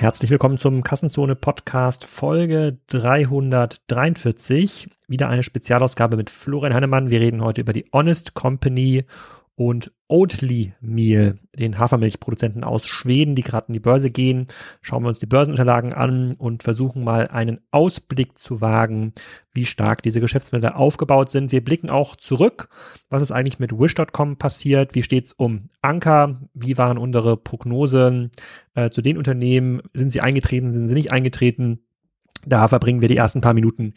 Herzlich willkommen zum Kassenzone Podcast Folge 343. Wieder eine Spezialausgabe mit Florian Hannemann. Wir reden heute über die Honest Company und Oatly Meal, den Hafermilchproduzenten aus Schweden, die gerade in die Börse gehen. Schauen wir uns die Börsenunterlagen an und versuchen mal einen Ausblick zu wagen, wie stark diese Geschäftsmodelle aufgebaut sind. Wir blicken auch zurück. Was ist eigentlich mit Wish.com passiert? Wie steht es um Anker? Wie waren unsere Prognosen äh, zu den Unternehmen? Sind sie eingetreten? Sind sie nicht eingetreten? Da verbringen wir die ersten paar Minuten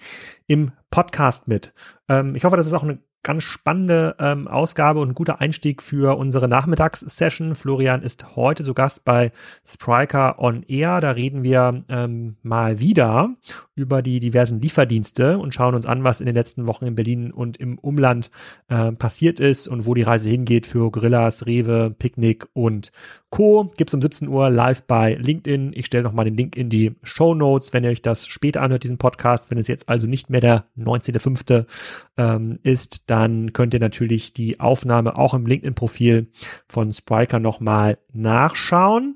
im Podcast mit. Ähm, ich hoffe, das ist auch eine ganz spannende ähm, Ausgabe und ein guter Einstieg für unsere Nachmittagssession. Florian ist heute zu Gast bei Spriker on Air. Da reden wir ähm, mal wieder über die diversen Lieferdienste und schauen uns an, was in den letzten Wochen in Berlin und im Umland äh, passiert ist und wo die Reise hingeht für Gorillas, Rewe, Picknick und Co. Gibt's um 17 Uhr live bei LinkedIn. Ich stelle nochmal den Link in die Show Notes, wenn ihr euch das später anhört, diesen Podcast. Wenn es jetzt also nicht mehr der 19.05. Ähm, ist, dann könnt ihr natürlich die Aufnahme auch im LinkedIn-Profil von Spriker nochmal nachschauen.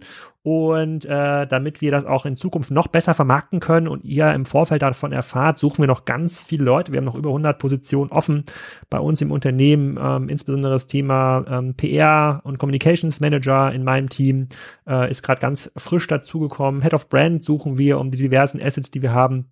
Und äh, damit wir das auch in Zukunft noch besser vermarkten können und ihr im Vorfeld davon erfahrt, suchen wir noch ganz viele Leute. Wir haben noch über 100 Positionen offen bei uns im Unternehmen, ähm, insbesondere das Thema ähm, PR und Communications Manager in meinem Team äh, ist gerade ganz frisch dazugekommen. Head of Brand suchen wir, um die diversen Assets, die wir haben,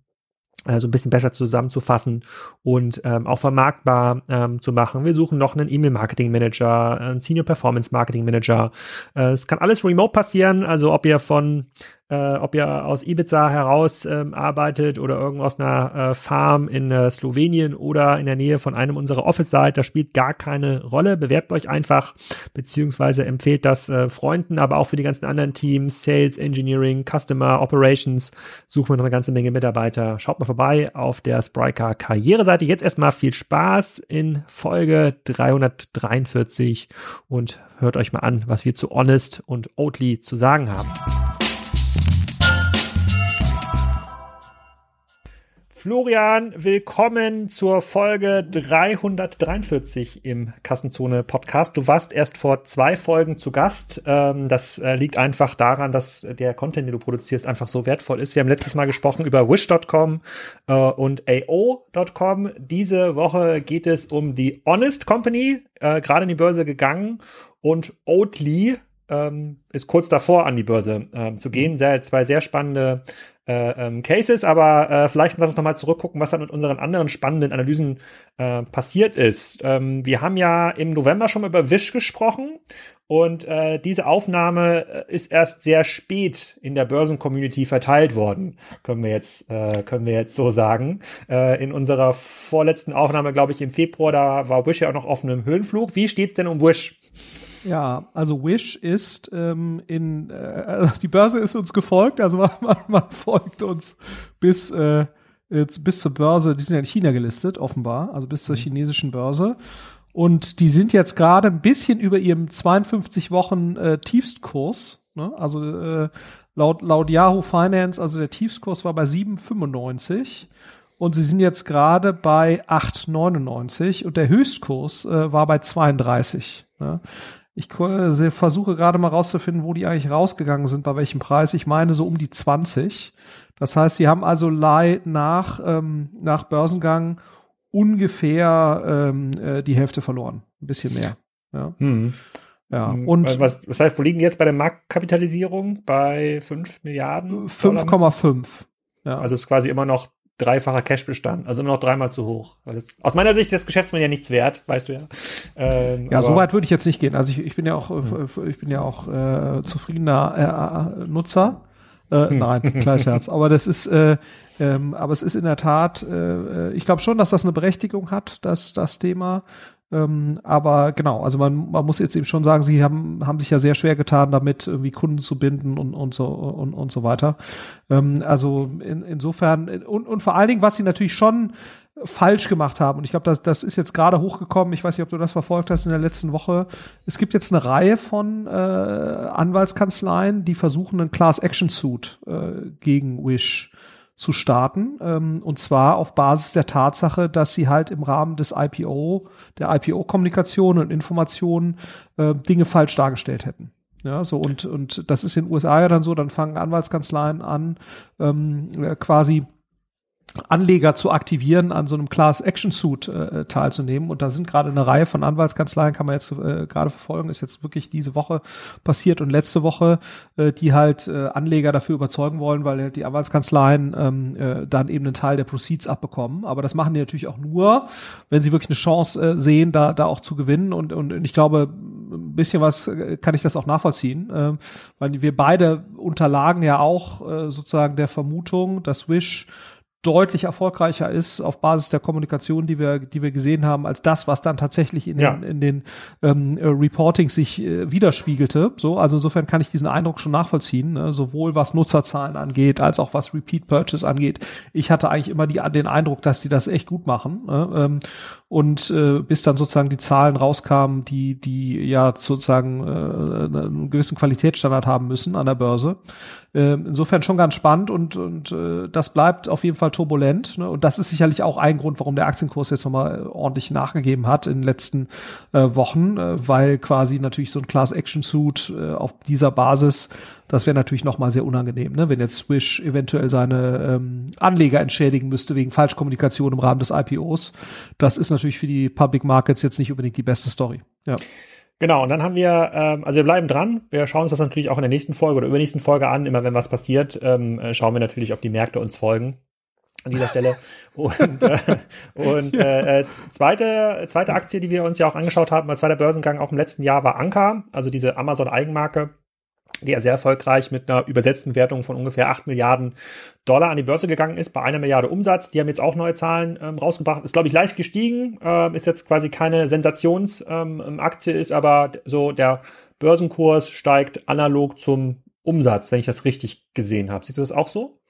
äh, so ein bisschen besser zusammenzufassen und ähm, auch vermarktbar ähm, zu machen. Wir suchen noch einen E-Mail-Marketing-Manager, einen Senior Performance-Marketing-Manager. Äh, es kann alles remote passieren, also ob ihr von äh, ob ihr aus Ibiza heraus ähm, arbeitet oder irgendwo aus einer äh, Farm in äh, Slowenien oder in der Nähe von einem unserer Office seid, das spielt gar keine Rolle. Bewerbt euch einfach, beziehungsweise empfehlt das äh, Freunden, aber auch für die ganzen anderen Teams, Sales, Engineering, Customer, Operations, suchen wir noch eine ganze Menge Mitarbeiter. Schaut mal vorbei auf der Spryker Karriereseite. Jetzt erstmal viel Spaß in Folge 343 und hört euch mal an, was wir zu Honest und Oatly zu sagen haben. Florian, willkommen zur Folge 343 im Kassenzone Podcast. Du warst erst vor zwei Folgen zu Gast. Ähm, das äh, liegt einfach daran, dass der Content, den du produzierst, einfach so wertvoll ist. Wir haben letztes Mal gesprochen über Wish.com äh, und AO.com. Diese Woche geht es um die Honest Company, äh, gerade in die Börse gegangen und Oatly, ähm, ist kurz davor, an die Börse ähm, zu gehen. Sehr, zwei sehr spannende äh, ähm, Cases, aber äh, vielleicht lass uns nochmal zurückgucken, was dann mit unseren anderen spannenden Analysen äh, passiert ist. Ähm, wir haben ja im November schon mal über Wish gesprochen und äh, diese Aufnahme äh, ist erst sehr spät in der Börsencommunity verteilt worden, können wir jetzt, äh, können wir jetzt so sagen. In unserer vorletzten Aufnahme, glaube ich, im Februar, da war Wish ja auch noch auf einem Höhenflug. Wie steht's denn um Wish? Ja, also Wish ist ähm, in äh, also die Börse ist uns gefolgt, also man, man folgt uns bis äh, jetzt bis zur Börse, die sind ja in China gelistet, offenbar, also bis zur mhm. chinesischen Börse. Und die sind jetzt gerade ein bisschen über ihrem 52 Wochen äh, Tiefstkurs. Ne? Also äh, laut, laut Yahoo Finance, also der Tiefskurs war bei 7,95 und sie sind jetzt gerade bei 8,99 und der Höchstkurs äh, war bei 32. Ne? Ich versuche gerade mal rauszufinden, wo die eigentlich rausgegangen sind, bei welchem Preis. Ich meine so um die 20. Das heißt, sie haben also nach, ähm, nach Börsengang ungefähr ähm, äh, die Hälfte verloren. Ein bisschen mehr. Ja. Hm. Ja, hm, und was, was heißt, wo liegen jetzt bei der Marktkapitalisierung? Bei 5 Milliarden? 5,5. Ja. Also ist quasi immer noch dreifacher Cashbestand, also immer noch dreimal zu hoch. Weil das, aus meiner Sicht ist das Geschäftsmann ja nichts wert, weißt du ja. Ähm, ja, so weit würde ich jetzt nicht gehen. Also ich, ich bin ja auch, hm. ich bin ja auch äh, zufriedener äh, Nutzer. Äh, hm. Nein, kleines Herz. Aber das ist, äh, ähm, aber es ist in der Tat, äh, ich glaube schon, dass das eine Berechtigung hat, dass das Thema. Ähm, aber genau, also man, man muss jetzt eben schon sagen, sie haben, haben sich ja sehr schwer getan, damit irgendwie Kunden zu binden und, und so und, und so weiter. Ähm, also in, insofern und, und vor allen Dingen, was sie natürlich schon falsch gemacht haben. Und ich glaube, das, das ist jetzt gerade hochgekommen. Ich weiß nicht, ob du das verfolgt hast in der letzten Woche. Es gibt jetzt eine Reihe von äh, Anwaltskanzleien, die versuchen, einen Class Action Suit äh, gegen Wish zu starten. Ähm, und zwar auf Basis der Tatsache, dass sie halt im Rahmen des IPO, der IPO-Kommunikation und Informationen äh, Dinge falsch dargestellt hätten. Ja, so und, und das ist in den USA ja dann so, dann fangen Anwaltskanzleien an, ähm, quasi Anleger zu aktivieren, an so einem Class Action Suit äh, teilzunehmen. Und da sind gerade eine Reihe von Anwaltskanzleien, kann man jetzt äh, gerade verfolgen, ist jetzt wirklich diese Woche passiert und letzte Woche, äh, die halt äh, Anleger dafür überzeugen wollen, weil halt die Anwaltskanzleien ähm, äh, dann eben einen Teil der Proceeds abbekommen. Aber das machen die natürlich auch nur, wenn sie wirklich eine Chance äh, sehen, da, da auch zu gewinnen. Und, und ich glaube, ein bisschen was äh, kann ich das auch nachvollziehen, äh, weil wir beide unterlagen ja auch äh, sozusagen der Vermutung, dass Wish deutlich erfolgreicher ist auf Basis der Kommunikation, die wir, die wir gesehen haben, als das, was dann tatsächlich in ja. den, in den ähm, äh, Reportings sich äh, widerspiegelte. So, also insofern kann ich diesen Eindruck schon nachvollziehen, ne? sowohl was Nutzerzahlen angeht, als auch was Repeat Purchase angeht. Ich hatte eigentlich immer die, den Eindruck, dass die das echt gut machen. Ne? Ähm, und äh, bis dann sozusagen die Zahlen rauskamen, die, die ja sozusagen äh, einen gewissen Qualitätsstandard haben müssen an der Börse. Äh, insofern schon ganz spannend und, und äh, das bleibt auf jeden Fall turbulent. Ne? Und das ist sicherlich auch ein Grund, warum der Aktienkurs jetzt nochmal ordentlich nachgegeben hat in den letzten äh, Wochen, äh, weil quasi natürlich so ein Class Action Suit äh, auf dieser Basis das wäre natürlich nochmal sehr unangenehm, ne? wenn jetzt Swish eventuell seine ähm, Anleger entschädigen müsste wegen Falschkommunikation im Rahmen des IPOs. Das ist natürlich für die Public Markets jetzt nicht unbedingt die beste Story. Ja. Genau, und dann haben wir, ähm, also wir bleiben dran. Wir schauen uns das natürlich auch in der nächsten Folge oder übernächsten Folge an. Immer wenn was passiert, ähm, äh, schauen wir natürlich, ob die Märkte uns folgen an dieser Stelle. Und, äh, und äh, äh, zweite, zweite Aktie, die wir uns ja auch angeschaut haben, als zweiter Börsengang auch im letzten Jahr war Anker, also diese Amazon-Eigenmarke die ja sehr erfolgreich mit einer übersetzten Wertung von ungefähr 8 Milliarden Dollar an die Börse gegangen ist, bei einer Milliarde Umsatz. Die haben jetzt auch neue Zahlen ähm, rausgebracht. Ist, glaube ich, leicht gestiegen. Ähm, ist jetzt quasi keine Sensationsaktie, ähm, ist aber so der Börsenkurs steigt analog zum Umsatz, wenn ich das richtig gesehen habe. Siehst du das auch so?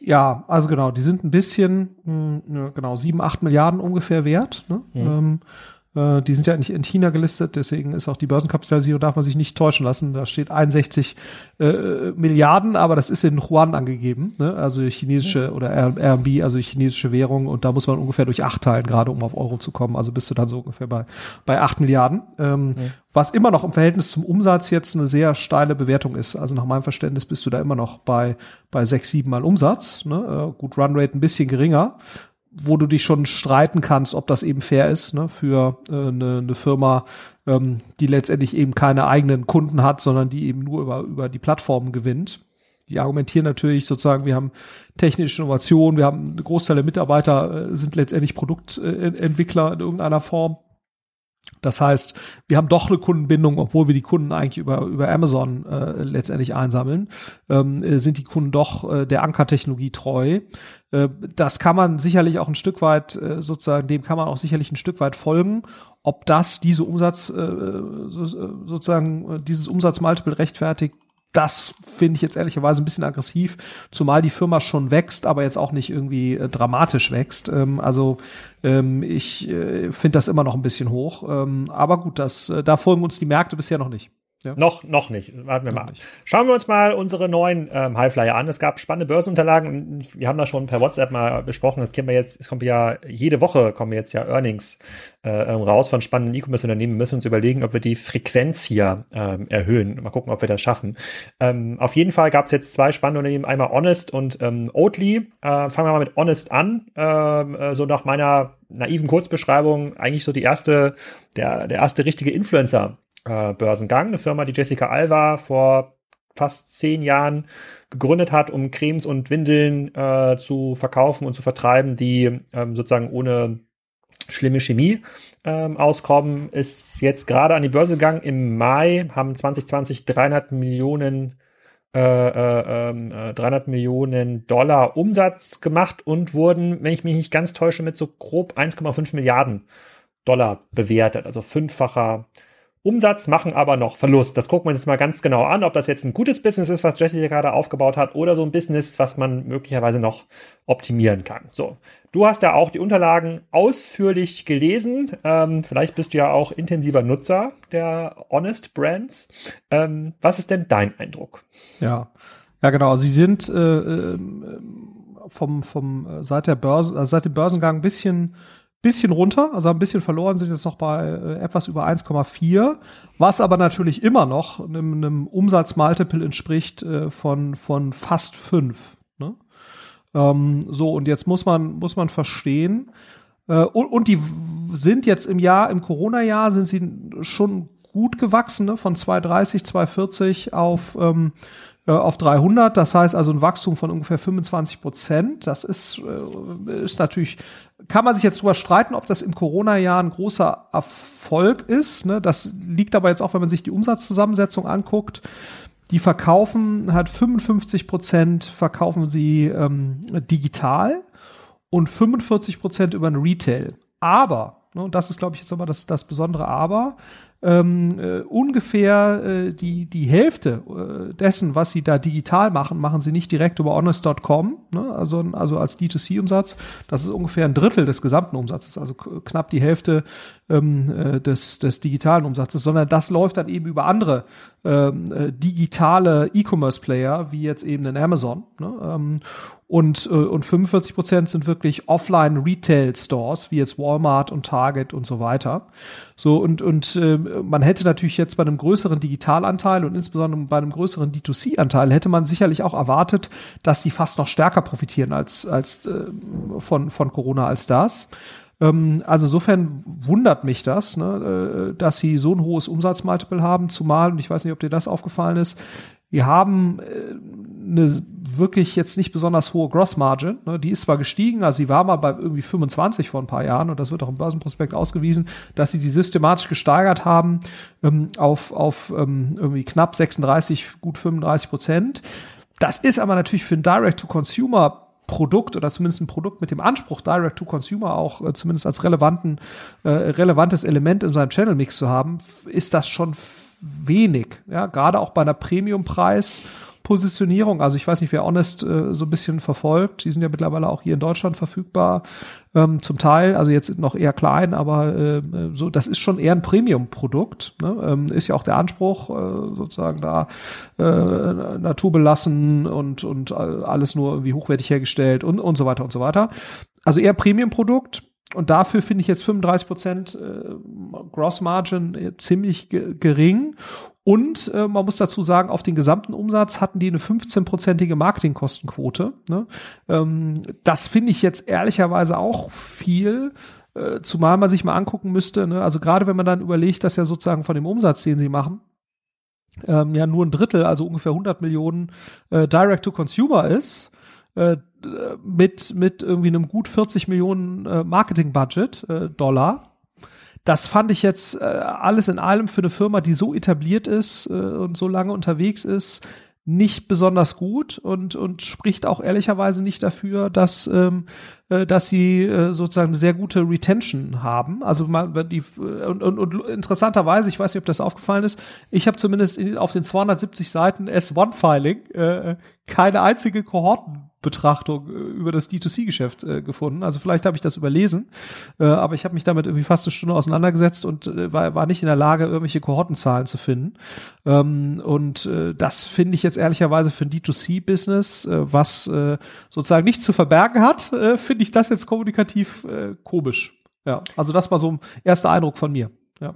Ja, also genau, die sind ein bisschen, mh, hm, genau, sieben, acht Milliarden ungefähr wert. Ne? Mhm. Äh, die sind ja nicht in China gelistet, deswegen ist auch die Börsenkapitalisierung, darf man sich nicht täuschen lassen. Da steht 61 äh, Milliarden, aber das ist in Yuan angegeben, ne? also chinesische oder RMB, also chinesische Währung. Und da muss man ungefähr durch acht teilen, gerade um auf Euro zu kommen. Also bist du dann so ungefähr bei, bei acht Milliarden. Ähm, ja. Was immer noch im Verhältnis zum Umsatz jetzt eine sehr steile Bewertung ist. Also nach meinem Verständnis bist du da immer noch bei, bei sechs, sieben Mal Umsatz. Ne? Äh, gut, Runrate ein bisschen geringer wo du dich schon streiten kannst, ob das eben fair ist ne, für äh, eine, eine Firma, ähm, die letztendlich eben keine eigenen Kunden hat, sondern die eben nur über, über die Plattformen gewinnt. Die argumentieren natürlich sozusagen, wir haben technische Innovation, wir haben eine Großteil der Mitarbeiter äh, sind letztendlich Produktentwickler in irgendeiner Form. Das heißt, wir haben doch eine Kundenbindung, obwohl wir die Kunden eigentlich über, über Amazon äh, letztendlich einsammeln, ähm, äh, sind die Kunden doch äh, der Ankertechnologie treu. Äh, das kann man sicherlich auch ein Stück weit, äh, sozusagen, dem kann man auch sicherlich ein Stück weit folgen. Ob das diese Umsatz, äh, so, sozusagen, dieses Umsatzmultiple rechtfertigt, das finde ich jetzt ehrlicherweise ein bisschen aggressiv, zumal die Firma schon wächst, aber jetzt auch nicht irgendwie äh, dramatisch wächst. Ähm, also ähm, ich äh, finde das immer noch ein bisschen hoch. Ähm, aber gut, das, äh, da folgen uns die Märkte bisher noch nicht. Ja. Noch, noch nicht. Warten wir noch mal. Nicht. Schauen wir uns mal unsere neuen ähm, Highflyer an. Es gab spannende Börsenunterlagen und wir haben das schon per WhatsApp mal besprochen. Das kennen wir jetzt, es kommt ja jede Woche kommen jetzt ja Earnings äh, ähm, raus von spannenden E-Commerce-Unternehmen. Wir müssen uns überlegen, ob wir die Frequenz hier ähm, erhöhen. Mal gucken, ob wir das schaffen. Ähm, auf jeden Fall gab es jetzt zwei spannende Unternehmen, einmal Honest und ähm, Oatly. Äh, fangen wir mal mit Honest an. Ähm, äh, so nach meiner naiven Kurzbeschreibung eigentlich so die erste, der, der erste richtige Influencer äh, Börsengang. Eine Firma, die Jessica Alva vor fast zehn Jahren gegründet hat, um Cremes und Windeln äh, zu verkaufen und zu vertreiben, die ähm, sozusagen ohne schlimme Chemie ähm, auskommen, ist jetzt gerade an die Börse gegangen. Im Mai haben 2020 300 Millionen äh, äh, 300 ähm, Millionen Dollar Umsatz gemacht und wurden, wenn ich mich nicht ganz täusche, mit so grob 1,5 Milliarden Dollar bewertet. Also fünffacher Umsatz, machen aber noch Verlust. Das gucken wir uns jetzt mal ganz genau an, ob das jetzt ein gutes Business ist, was Jesse gerade aufgebaut hat, oder so ein Business, was man möglicherweise noch optimieren kann. So, du hast ja auch die Unterlagen ausführlich gelesen. Ähm, vielleicht bist du ja auch intensiver Nutzer der Honest Brands. Ähm, was ist denn dein Eindruck? Ja, ja genau. Sie sind äh, ähm, vom vom äh, seit der Börse, also seit dem Börsengang ein bisschen bisschen runter, also ein bisschen verloren, sind jetzt noch bei äh, etwas über 1,4, was aber natürlich immer noch einem, einem Umsatzmultiple entspricht äh, von, von fast 5. Ne? Ähm, so, und jetzt muss man, muss man verstehen, äh, und, und die sind jetzt im Jahr, im Corona-Jahr sind sie schon gut gewachsen, ne? von 230, 240 auf ähm, äh, auf 300. Das heißt also ein Wachstum von ungefähr 25 Prozent. Das ist, äh, ist natürlich, kann man sich jetzt drüber streiten, ob das im Corona-Jahr ein großer Erfolg ist. Ne? Das liegt aber jetzt auch, wenn man sich die Umsatzzusammensetzung anguckt. Die verkaufen halt 55 Prozent verkaufen sie ähm, digital und 45 Prozent über ein Retail. Aber, ne, und das ist, glaube ich, jetzt aber das, das besondere Aber, ähm, äh, ungefähr äh, die, die Hälfte äh, dessen, was sie da digital machen, machen sie nicht direkt über honest.com, ne? also, also als D2C-Umsatz. Das ist ungefähr ein Drittel des gesamten Umsatzes, also knapp die Hälfte ähm, äh, des, des digitalen Umsatzes, sondern das läuft dann eben über andere ähm, äh, digitale E-Commerce-Player, wie jetzt eben in Amazon. Ne? Ähm, und, äh, und 45 Prozent sind wirklich Offline-Retail-Stores, wie jetzt Walmart und Target und so weiter. So, und, und äh, man hätte natürlich jetzt bei einem größeren Digitalanteil und insbesondere bei einem größeren D2C-Anteil hätte man sicherlich auch erwartet, dass die fast noch stärker profitieren als, als äh, von, von Corona als das. Ähm, also insofern wundert mich das, ne, äh, dass sie so ein hohes Umsatzmultiple haben, zumal, und ich weiß nicht, ob dir das aufgefallen ist, wir haben äh, eine wirklich jetzt nicht besonders hohe Grossmargin. Ne? Die ist zwar gestiegen, also sie war mal bei irgendwie 25 vor ein paar Jahren und das wird auch im Börsenprospekt ausgewiesen, dass sie die systematisch gesteigert haben ähm, auf, auf ähm, irgendwie knapp 36, gut 35 Prozent. Das ist aber natürlich für ein Direct-to-Consumer Produkt oder zumindest ein Produkt mit dem Anspruch, Direct to Consumer auch äh, zumindest als relevanten, äh, relevantes Element in seinem Channel Mix zu haben, ist das schon wenig. Ja, gerade auch bei einer Premium-Preis. Positionierung. Also ich weiß nicht, wer Honest äh, so ein bisschen verfolgt. Die sind ja mittlerweile auch hier in Deutschland verfügbar. Ähm, zum Teil, also jetzt noch eher klein, aber äh, so, das ist schon eher ein Premium-Produkt. Ne? Ähm, ist ja auch der Anspruch, äh, sozusagen da äh, naturbelassen und, und alles nur irgendwie hochwertig hergestellt und, und so weiter und so weiter. Also eher Premium-Produkt und dafür finde ich jetzt 35 Prozent äh, Gross Margin äh, ziemlich ge gering. Und äh, man muss dazu sagen, auf den gesamten Umsatz hatten die eine 15-prozentige Marketingkostenquote. Ne? Ähm, das finde ich jetzt ehrlicherweise auch viel. Äh, zumal man sich mal angucken müsste, ne? also gerade wenn man dann überlegt, dass ja sozusagen von dem Umsatz, den sie machen, ähm, ja nur ein Drittel, also ungefähr 100 Millionen äh, Direct to Consumer ist, äh, mit, mit irgendwie einem gut 40 Millionen äh, Marketing-Budget äh, Dollar. Das fand ich jetzt äh, alles in allem für eine Firma, die so etabliert ist äh, und so lange unterwegs ist, nicht besonders gut und, und spricht auch ehrlicherweise nicht dafür, dass, ähm, äh, dass sie äh, sozusagen sehr gute Retention haben. Also man, die, und, und, und interessanterweise, ich weiß nicht, ob das aufgefallen ist, ich habe zumindest in, auf den 270 Seiten S1-Filing äh, keine einzige Kohorten Betrachtung äh, über das D2C-Geschäft äh, gefunden. Also vielleicht habe ich das überlesen, äh, aber ich habe mich damit irgendwie fast eine Stunde auseinandergesetzt und äh, war, war nicht in der Lage, irgendwelche Kohortenzahlen zu finden. Ähm, und äh, das finde ich jetzt ehrlicherweise für ein D2C-Business, äh, was äh, sozusagen nicht zu verbergen hat, äh, finde ich das jetzt kommunikativ äh, komisch. Ja, also das war so ein erster Eindruck von mir. Ja.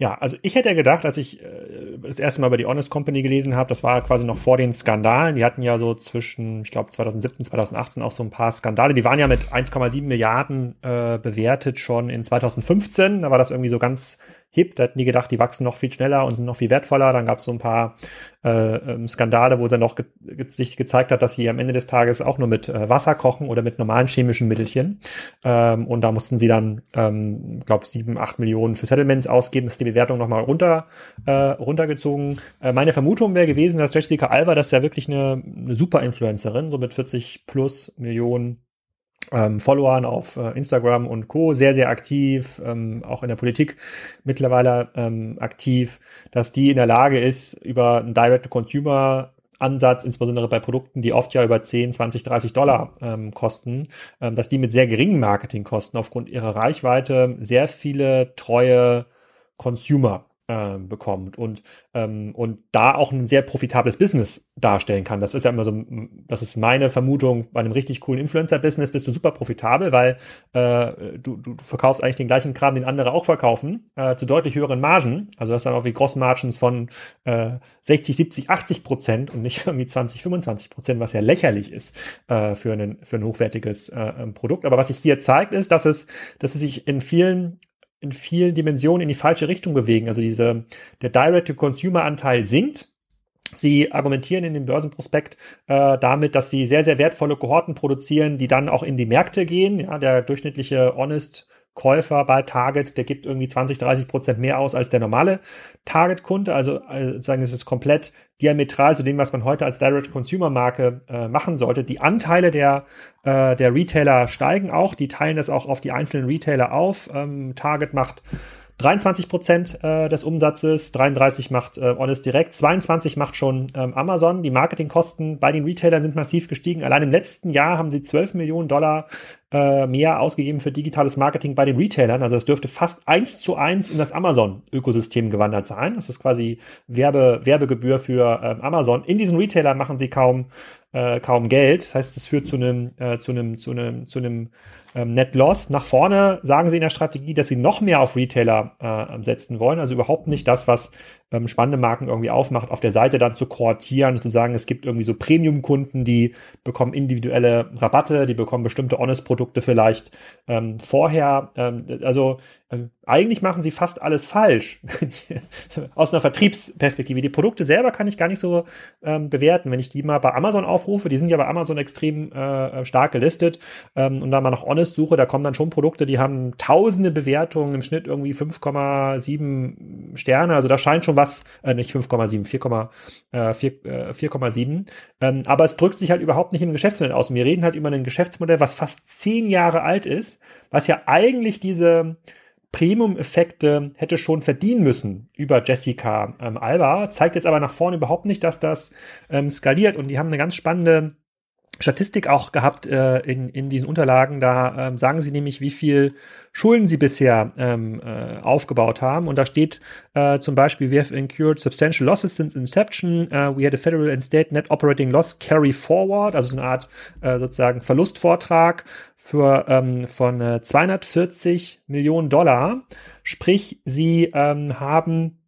Ja, also ich hätte ja gedacht, als ich äh, das erste Mal über die Honest Company gelesen habe, das war quasi noch vor den Skandalen. Die hatten ja so zwischen, ich glaube, 2017, 2018 auch so ein paar Skandale. Die waren ja mit 1,7 Milliarden äh, bewertet schon in 2015. Da war das irgendwie so ganz hip. Da hätten die gedacht, die wachsen noch viel schneller und sind noch viel wertvoller. Dann gab es so ein paar äh, ähm, Skandale, wo sie noch ge sich gezeigt hat, dass sie am Ende des Tages auch nur mit äh, Wasser kochen oder mit normalen chemischen Mittelchen. Ähm, und da mussten sie dann, ähm, glaube sieben, acht Millionen für Settlements ausgeben. Das ist die Bewertung nochmal runter, äh, runtergezogen. Äh, meine Vermutung wäre gewesen, dass Jessica Alba, das ist ja wirklich eine, eine super Influencerin, so mit 40 plus Millionen ähm, Followern auf äh, Instagram und Co. sehr, sehr aktiv, ähm, auch in der Politik mittlerweile ähm, aktiv, dass die in der Lage ist, über einen Direct-to-Consumer Ansatz, insbesondere bei Produkten, die oft ja über 10, 20, 30 Dollar ähm, kosten, ähm, dass die mit sehr geringen Marketingkosten aufgrund ihrer Reichweite sehr viele treue Consumer äh, bekommt und, ähm, und da auch ein sehr profitables Business darstellen kann. Das ist ja immer so, das ist meine Vermutung, bei einem richtig coolen Influencer-Business bist du super profitabel, weil äh, du, du verkaufst eigentlich den gleichen Kram, den andere auch verkaufen, äh, zu deutlich höheren Margen. Also das dann auch wie Gross-Margins von äh, 60, 70, 80 Prozent und nicht irgendwie 20, 25 Prozent, was ja lächerlich ist äh, für, einen, für ein hochwertiges äh, Produkt. Aber was sich hier zeigt, ist, dass es, dass es sich in vielen in vielen Dimensionen in die falsche Richtung bewegen. Also diese, der Direct-to-Consumer-Anteil sinkt. Sie argumentieren in dem Börsenprospekt äh, damit, dass sie sehr, sehr wertvolle Kohorten produzieren, die dann auch in die Märkte gehen. Ja, der durchschnittliche Honest Käufer bei Target, der gibt irgendwie 20, 30 Prozent mehr aus als der normale Target-Kunde. Also äh, sagen, es ist komplett diametral zu dem, was man heute als Direct-Consumer-Marke äh, machen sollte. Die Anteile der, äh, der Retailer steigen auch. Die teilen das auch auf die einzelnen Retailer auf. Ähm, Target macht 23 Prozent äh, des Umsatzes, 33 macht äh, Honest Direct, 22 macht schon ähm, Amazon. Die Marketingkosten bei den Retailern sind massiv gestiegen. Allein im letzten Jahr haben sie 12 Millionen Dollar äh, mehr ausgegeben für digitales Marketing bei den Retailern. Also es dürfte fast eins zu eins in das Amazon-Ökosystem gewandert sein. Das ist quasi Werbe, Werbegebühr für äh, Amazon. In diesen Retailern machen sie kaum äh, kaum Geld. Das heißt, es führt zu einem äh, zu einem zu einem zu einem ähm, Net Loss. Nach vorne sagen sie in der Strategie, dass sie noch mehr auf Retailer äh, setzen wollen. Also überhaupt nicht das, was ähm, spannende Marken irgendwie aufmacht, auf der Seite dann zu koortieren und zu sagen, es gibt irgendwie so Premium-Kunden, die bekommen individuelle Rabatte, die bekommen bestimmte Honest-Produkte vielleicht ähm, vorher. Ähm, also eigentlich machen sie fast alles falsch aus einer Vertriebsperspektive. Die Produkte selber kann ich gar nicht so ähm, bewerten. Wenn ich die mal bei Amazon aufrufe, die sind ja bei Amazon extrem äh, stark gelistet ähm, und da mal nach Honest suche, da kommen dann schon Produkte, die haben tausende Bewertungen, im Schnitt irgendwie 5,7 Sterne. Also da scheint schon was, äh, nicht 5,7, 4,7. Äh, ähm, aber es drückt sich halt überhaupt nicht im Geschäftsmodell aus. Und wir reden halt über ein Geschäftsmodell, was fast zehn Jahre alt ist, was ja eigentlich diese Premium-Effekte hätte schon verdienen müssen über Jessica ähm, Alba, zeigt jetzt aber nach vorne überhaupt nicht, dass das ähm, skaliert. Und die haben eine ganz spannende Statistik auch gehabt äh, in, in diesen Unterlagen. Da ähm, sagen sie nämlich, wie viel Schulden sie bisher ähm, äh, aufgebaut haben. Und da steht äh, zum Beispiel, we have incurred substantial losses since inception. Uh, we had a federal and state net operating loss carry forward, also so eine Art äh, sozusagen Verlustvortrag für ähm, von äh, 240 Millionen Dollar. Sprich, sie ähm, haben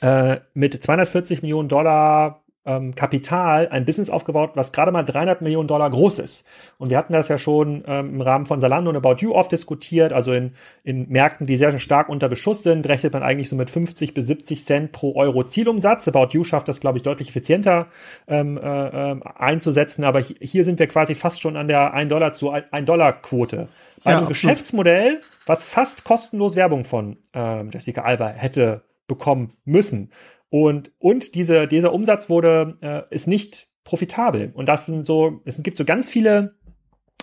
äh, mit 240 Millionen Dollar ähm, Kapital ein Business aufgebaut, was gerade mal 300 Millionen Dollar groß ist. Und wir hatten das ja schon ähm, im Rahmen von Salando und About You oft diskutiert. Also in, in Märkten, die sehr, stark unter Beschuss sind, rechnet man eigentlich so mit 50 bis 70 Cent pro Euro Zielumsatz. About You schafft das, glaube ich, deutlich effizienter ähm, äh, ähm, einzusetzen. Aber hier sind wir quasi fast schon an der 1 Dollar zu 1 Dollar Quote. Bei ja, einem absolut. Geschäftsmodell, was fast kostenlos Werbung von ähm, Jessica Alba hätte bekommen müssen. Und, und diese, dieser Umsatz wurde, äh, ist nicht profitabel. Und das sind so, es gibt so ganz viele,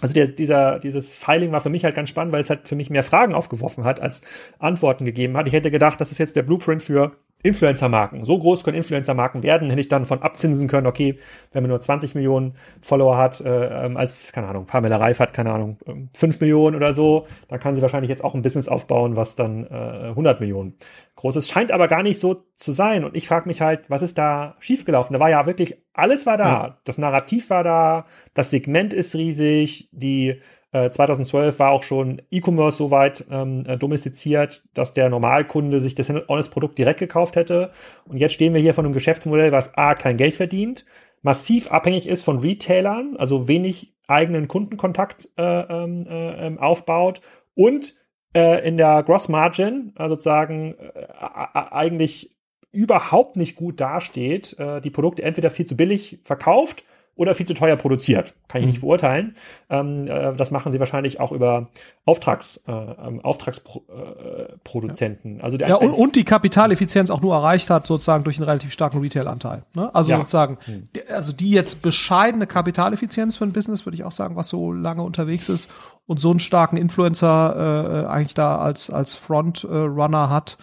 also der, dieser, dieses Filing war für mich halt ganz spannend, weil es halt für mich mehr Fragen aufgeworfen hat, als Antworten gegeben hat. Ich hätte gedacht, das ist jetzt der Blueprint für Influencer-Marken. So groß können Influencer-Marken werden, hätte ich dann von abzinsen können, okay, wenn man nur 20 Millionen Follower hat, äh, ähm, als, keine Ahnung, Pamela Reif hat, keine Ahnung, 5 ähm, Millionen oder so, dann kann sie wahrscheinlich jetzt auch ein Business aufbauen, was dann äh, 100 Millionen groß ist. Scheint aber gar nicht so zu sein. Und ich frage mich halt, was ist da schiefgelaufen? Da war ja wirklich, alles war da. Ja. Das Narrativ war da, das Segment ist riesig, die 2012 äh, war auch schon E-Commerce so weit ähm, äh, domestiziert, dass der Normalkunde sich das Honest-Produkt direkt gekauft hätte. Und jetzt stehen wir hier von einem Geschäftsmodell, was A, kein Geld verdient, massiv abhängig ist von Retailern, also wenig eigenen Kundenkontakt äh, ähm, äh, ähm, aufbaut und äh, in der Gross Margin also sozusagen äh, eigentlich überhaupt nicht gut dasteht, die Produkte entweder viel zu billig verkauft oder viel zu teuer produziert. Kann ich nicht mhm. beurteilen. Ähm, äh, das machen sie wahrscheinlich auch über Auftrags, äh, ähm, Auftragsproduzenten. Äh, also der, ja, und, und die Kapitaleffizienz auch nur erreicht hat, sozusagen durch einen relativ starken Retail-Anteil. Ne? Also ja. sozusagen, mhm. also die jetzt bescheidene Kapitaleffizienz für ein Business, würde ich auch sagen, was so lange unterwegs ist und so einen starken Influencer äh, eigentlich da als, als Frontrunner hat,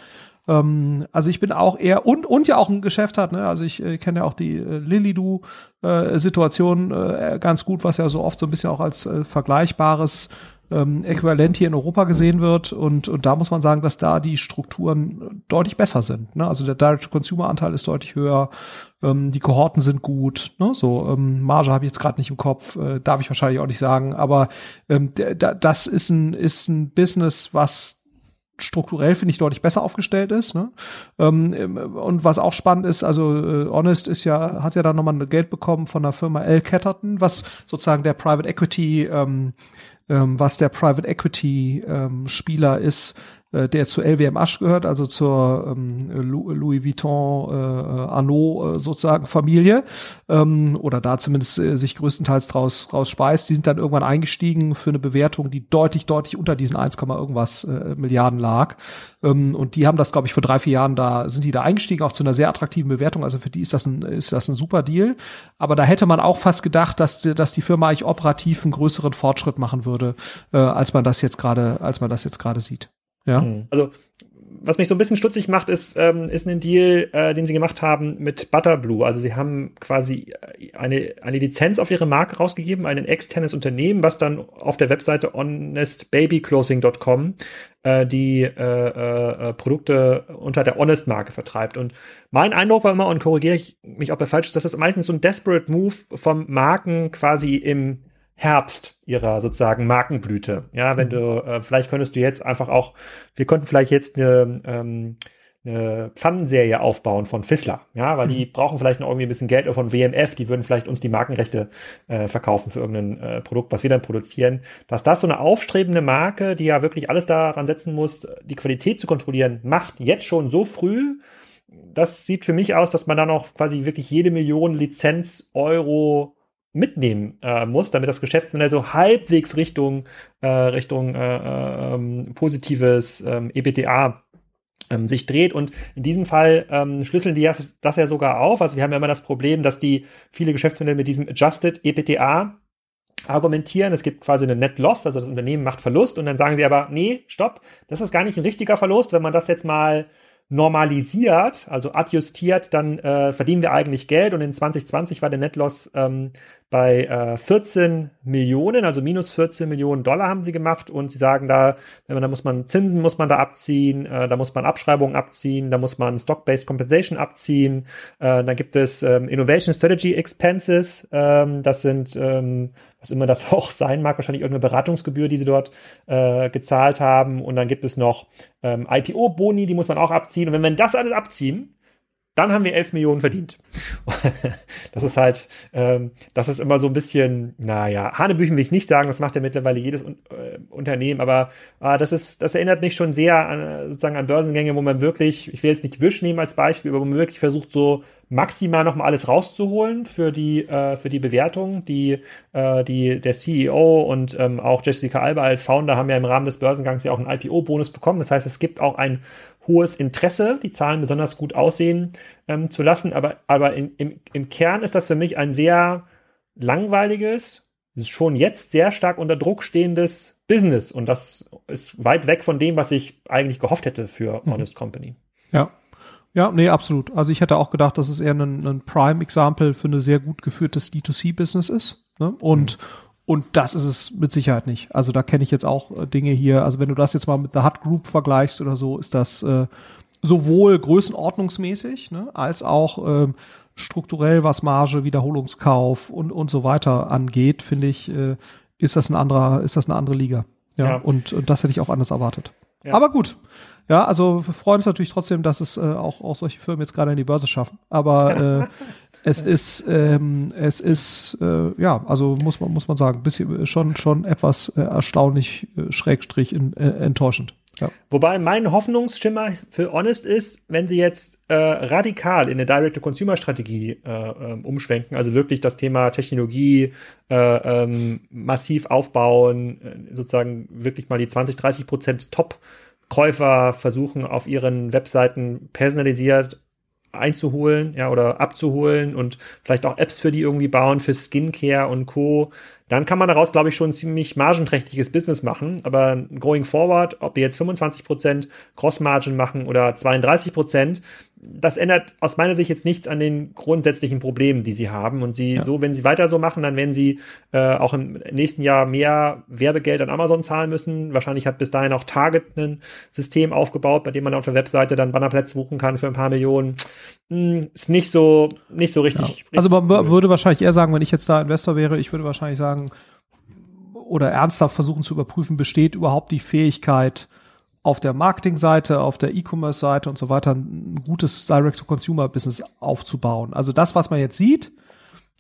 ähm, also ich bin auch eher und und ja auch ein Geschäft hat. Ne? Also ich äh, kenne ja auch die äh, Lilidu äh, Situation äh, ganz gut, was ja so oft so ein bisschen auch als äh, vergleichbares ähm, äquivalent hier in Europa gesehen wird. Und, und da muss man sagen, dass da die Strukturen deutlich besser sind. Ne? Also der Direct-to-Consumer-Anteil ist deutlich höher. Ähm, die Kohorten sind gut. Ne? So ähm, Marge habe ich jetzt gerade nicht im Kopf, äh, darf ich wahrscheinlich auch nicht sagen. Aber ähm, das ist ein, ist ein Business, was strukturell finde ich deutlich besser aufgestellt ist. Ne? Ähm, und was auch spannend ist, also äh, Honest ist ja hat ja dann nochmal Geld bekommen von der Firma L. Catterton, was sozusagen der Private Equity ähm, ähm, was der Private Equity ähm, Spieler ist, äh, der zu LWMH gehört, also zur ähm, Louis Vuitton äh, Arnaud äh, sozusagen Familie ähm, oder da zumindest äh, sich größtenteils draus, draus speist. Die sind dann irgendwann eingestiegen für eine Bewertung, die deutlich, deutlich unter diesen 1, irgendwas äh, Milliarden lag. Ähm, und die haben das, glaube ich, vor drei, vier Jahren da, sind die da eingestiegen, auch zu einer sehr attraktiven Bewertung. Also für die ist das ein, ist das ein super Deal. Aber da hätte man auch fast gedacht, dass, dass die Firma eigentlich operativ einen größeren Fortschritt machen würde, äh, als man das jetzt gerade, als man das jetzt gerade sieht. Ja. Mhm. Also was mich so ein bisschen stutzig macht, ist, ähm, ist ein Deal, äh, den sie gemacht haben mit Butterblue. Also sie haben quasi eine, eine Lizenz auf ihre Marke rausgegeben, ein externes Unternehmen, was dann auf der Webseite honestbabyclosing.com äh, die äh, äh, Produkte unter der Honest-Marke vertreibt. Und mein Eindruck war immer, und korrigiere ich mich, ob er falsch ist, dass das meistens so ein Desperate Move vom Marken quasi im Herbst ihrer sozusagen Markenblüte. Ja, wenn mhm. du, äh, vielleicht könntest du jetzt einfach auch, wir könnten vielleicht jetzt eine, ähm, eine Pfannenserie aufbauen von Fissler, ja, weil mhm. die brauchen vielleicht noch irgendwie ein bisschen Geld von WMF, die würden vielleicht uns die Markenrechte äh, verkaufen für irgendein äh, Produkt, was wir dann produzieren. Dass das so eine aufstrebende Marke, die ja wirklich alles daran setzen muss, die Qualität zu kontrollieren, macht jetzt schon so früh, das sieht für mich aus, dass man dann auch quasi wirklich jede Million Lizenz Euro mitnehmen äh, muss, damit das Geschäftsmodell so halbwegs Richtung, äh, Richtung äh, ähm, positives ähm, EBTA ähm, sich dreht. Und in diesem Fall ähm, schlüsseln die das, ja sogar auf. Also wir haben ja immer das Problem, dass die viele Geschäftsmodelle mit diesem Adjusted EBTA argumentieren. Es gibt quasi eine Net Loss, also das Unternehmen macht Verlust und dann sagen sie aber, nee, stopp, das ist gar nicht ein richtiger Verlust, wenn man das jetzt mal normalisiert, also adjustiert, dann äh, verdienen wir eigentlich Geld. Und in 2020 war der Netloss ähm, bei äh, 14 Millionen, also minus 14 Millionen Dollar haben sie gemacht. Und sie sagen da, wenn man, da muss man Zinsen muss man da abziehen, äh, da muss man Abschreibungen abziehen, da muss man Stock-Based Compensation abziehen, äh, dann gibt es ähm, Innovation Strategy Expenses, ähm, das sind ähm, was immer das auch sein mag, wahrscheinlich irgendeine Beratungsgebühr, die sie dort äh, gezahlt haben. Und dann gibt es noch ähm, IPO-Boni, die muss man auch abziehen. Und wenn wir das alles abziehen, dann haben wir 11 Millionen verdient. das ist halt, ähm, das ist immer so ein bisschen, naja, Hanebüchen will ich nicht sagen, das macht ja mittlerweile jedes äh, Unternehmen, aber äh, das ist, das erinnert mich schon sehr an, sozusagen an Börsengänge, wo man wirklich, ich will jetzt nicht Wisch nehmen als Beispiel, aber wo man wirklich versucht, so maximal noch mal alles rauszuholen für die, äh, für die Bewertung, die, äh, die der CEO und ähm, auch Jessica Alba als Founder haben ja im Rahmen des Börsengangs ja auch einen IPO-Bonus bekommen. Das heißt, es gibt auch ein hohes Interesse, die Zahlen besonders gut aussehen ähm, zu lassen. Aber, aber in, im, im Kern ist das für mich ein sehr langweiliges, schon jetzt sehr stark unter Druck stehendes Business. Und das ist weit weg von dem, was ich eigentlich gehofft hätte für mhm. Honest Company. Ja. Ja, nee, absolut. Also ich hätte auch gedacht, dass es eher ein, ein Prime-Example für eine sehr gut geführtes D2C-Business ist. Ne? Und, mhm. Und das ist es mit Sicherheit nicht. Also da kenne ich jetzt auch äh, Dinge hier. Also wenn du das jetzt mal mit The Hut Group vergleichst oder so, ist das äh, sowohl größenordnungsmäßig ne, als auch ähm, strukturell, was Marge, Wiederholungskauf und und so weiter angeht, finde ich, äh, ist das ein anderer, ist das eine andere Liga. Ja, ja. Und, und das hätte ich auch anders erwartet. Ja. Aber gut. Ja, also wir freuen uns natürlich trotzdem, dass es äh, auch, auch solche Firmen jetzt gerade in die Börse schaffen. Aber äh, es ist, ähm, es ist, äh, ja, also muss man, muss man sagen, bisschen, schon, schon etwas äh, erstaunlich, äh, schrägstrich in, äh, enttäuschend. Ja. Wobei mein Hoffnungsschimmer für Honest ist, wenn sie jetzt äh, radikal in eine Direct-to-Consumer-Strategie äh, ähm, umschwenken, also wirklich das Thema Technologie äh, ähm, massiv aufbauen, äh, sozusagen wirklich mal die 20, 30 Prozent Top-Käufer versuchen auf ihren Webseiten personalisiert einzuholen, ja, oder abzuholen und vielleicht auch Apps für die irgendwie bauen, für Skincare und Co. Dann kann man daraus, glaube ich, schon ein ziemlich margenträchtiges Business machen. Aber going forward, ob wir jetzt 25% Cross-Margin machen oder 32%, das ändert aus meiner Sicht jetzt nichts an den grundsätzlichen Problemen, die sie haben. Und sie ja. so, wenn sie weiter so machen, dann werden sie äh, auch im nächsten Jahr mehr Werbegeld an Amazon zahlen müssen. Wahrscheinlich hat bis dahin auch Target ein System aufgebaut, bei dem man auf der Webseite dann Bannerplätze buchen kann für ein paar Millionen. Hm, ist nicht so, nicht so richtig. Ja. also man cool. würde wahrscheinlich eher sagen, wenn ich jetzt da Investor wäre, ich würde wahrscheinlich sagen, oder ernsthaft versuchen zu überprüfen, besteht überhaupt die Fähigkeit, auf der Marketingseite, auf der E-Commerce-Seite und so weiter ein gutes Direct-to-Consumer-Business aufzubauen. Also das, was man jetzt sieht,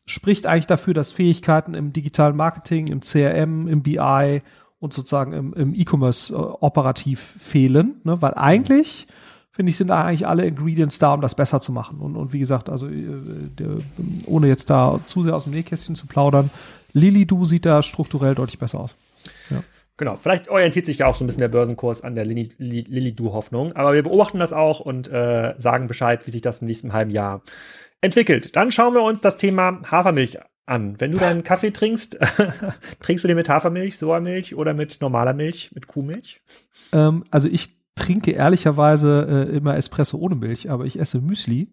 spricht eigentlich dafür, dass Fähigkeiten im digitalen Marketing, im CRM, im BI und sozusagen im, im E-Commerce äh, operativ fehlen, ne? weil eigentlich finde ich, sind da eigentlich alle Ingredients da, um das besser zu machen. Und, und wie gesagt, also äh, der, ohne jetzt da zu sehr aus dem Nähkästchen zu plaudern, Lili Du sieht da strukturell deutlich besser aus. Genau, vielleicht orientiert sich ja auch so ein bisschen der Börsenkurs an der Lilly-Du-Hoffnung, aber wir beobachten das auch und äh, sagen Bescheid, wie sich das im nächsten halben Jahr entwickelt. Dann schauen wir uns das Thema Hafermilch an. Wenn du deinen Kaffee trinkst, trinkst du den mit Hafermilch, Sojamilch oder mit normaler Milch, mit Kuhmilch? Ähm, also ich trinke ehrlicherweise äh, immer Espresso ohne Milch, aber ich esse Müsli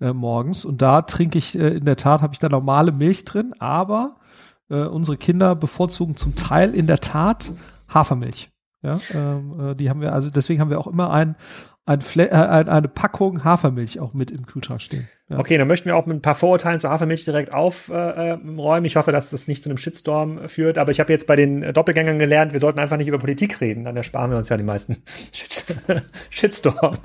äh, morgens und da trinke ich äh, in der Tat habe ich da normale Milch drin, aber äh, unsere Kinder bevorzugen zum Teil in der Tat Hafermilch. Ja, ähm, äh, die haben wir, also deswegen haben wir auch immer ein, ein Fle äh, eine Packung Hafermilch auch mit im Kühlschrank stehen. Ja. Okay, dann möchten wir auch mit ein paar Vorurteilen zur Hafermilch direkt aufräumen. Äh, ich hoffe, dass das nicht zu einem Shitstorm führt. Aber ich habe jetzt bei den Doppelgängern gelernt, wir sollten einfach nicht über Politik reden. Dann ersparen wir uns ja die meisten Shitstorm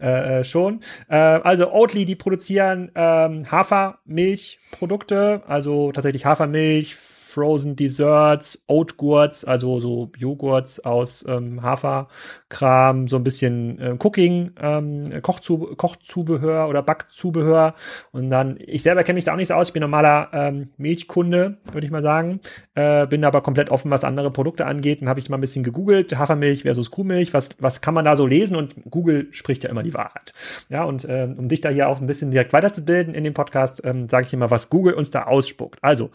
äh, äh, schon. Äh, also Oatly, die produzieren ähm, Hafermilchprodukte, also tatsächlich Hafermilch, Frozen Desserts, Oatgurts, also so Joghurts aus ähm, Haferkram, so ein bisschen äh, Cooking, ähm, Kochzub Kochzubehör oder Backzubehör. Und dann, ich selber kenne mich da auch nicht so aus, ich bin normaler ähm, Milchkunde, würde ich mal sagen. Äh, bin aber komplett offen, was andere Produkte angeht. Dann habe ich mal ein bisschen gegoogelt, Hafermilch versus Kuhmilch, was, was kann man da so lesen? Und Google spricht ja immer die Wahrheit. Ja, und äh, um dich da hier auch ein bisschen direkt weiterzubilden in dem Podcast, ähm, sage ich immer, was Google uns da ausspuckt. Also,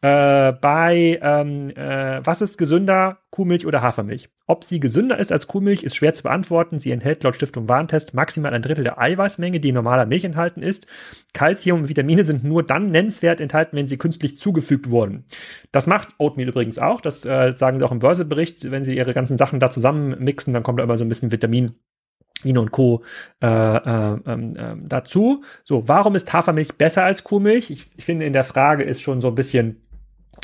äh, bei ähm, äh, was ist gesünder, Kuhmilch oder Hafermilch? Ob sie gesünder ist als Kuhmilch, ist schwer zu beantworten. Sie enthält laut Stiftung Warentest maximal ein Drittel der Eiweißmenge, die in normaler Milch enthalten ist. Calcium und Vitamine sind nur dann nennenswert enthalten, wenn sie künstlich zugefügt wurden. Das macht Oatmeal übrigens auch. Das äh, sagen sie auch im Börsebericht. Wenn sie ihre ganzen Sachen da zusammen mixen, dann kommt da immer so ein bisschen Vitamin Vino und Co. Äh, äh, äh, dazu. So, warum ist Hafermilch besser als Kuhmilch? Ich, ich finde, in der Frage ist schon so ein bisschen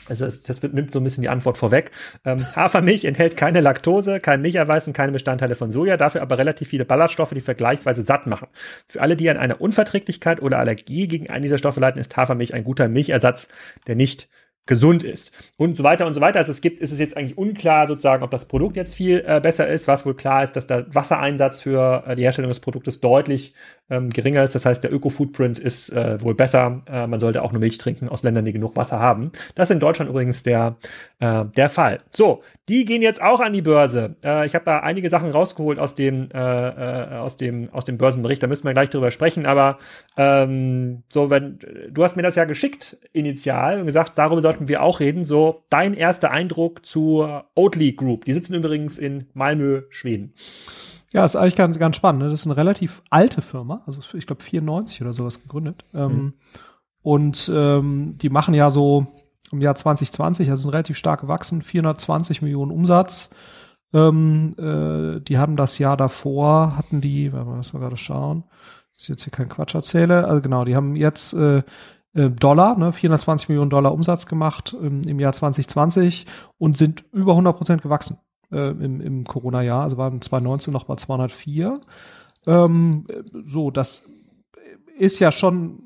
also es, das nimmt so ein bisschen die Antwort vorweg. Ähm, Hafermilch enthält keine Laktose, kein Milcherweiß und keine Bestandteile von Soja, dafür aber relativ viele Ballaststoffe, die vergleichsweise satt machen. Für alle, die an einer Unverträglichkeit oder Allergie gegen einen dieser Stoffe leiden, ist Hafermilch ein guter Milchersatz, der nicht gesund ist und so weiter und so weiter. Also es gibt, ist es jetzt eigentlich unklar sozusagen, ob das Produkt jetzt viel äh, besser ist. Was wohl klar ist, dass der Wassereinsatz für äh, die Herstellung des Produktes deutlich ähm, geringer ist. Das heißt, der Öko-Footprint ist äh, wohl besser. Äh, man sollte auch nur Milch trinken aus Ländern, die genug Wasser haben. Das ist in Deutschland übrigens der, äh, der Fall. So, die gehen jetzt auch an die Börse. Äh, ich habe da einige Sachen rausgeholt aus dem, aus dem, aus dem Börsenbericht. Da müssen wir gleich drüber sprechen. Aber ähm, so, wenn du hast mir das ja geschickt initial und gesagt, darüber soll sollten wir auch reden. So, dein erster Eindruck zur Oatly Group. Die sitzen übrigens in Malmö, Schweden. Ja, ist eigentlich ganz, ganz spannend. Ne? Das ist eine relativ alte Firma, also ich glaube 94 oder sowas gegründet. Ähm, mhm. Und ähm, die machen ja so im Jahr 2020, also sind relativ stark gewachsen, 420 Millionen Umsatz. Ähm, äh, die haben das Jahr davor, hatten die, wenn wir das mal gerade schauen, dass ich jetzt hier keinen Quatsch erzähle, also genau, die haben jetzt äh, Dollar, ne, 420 Millionen Dollar Umsatz gemacht ähm, im Jahr 2020 und sind über 100 Prozent gewachsen äh, im, im Corona-Jahr. Also waren 2019 noch mal 204. Ähm, so, das ist ja schon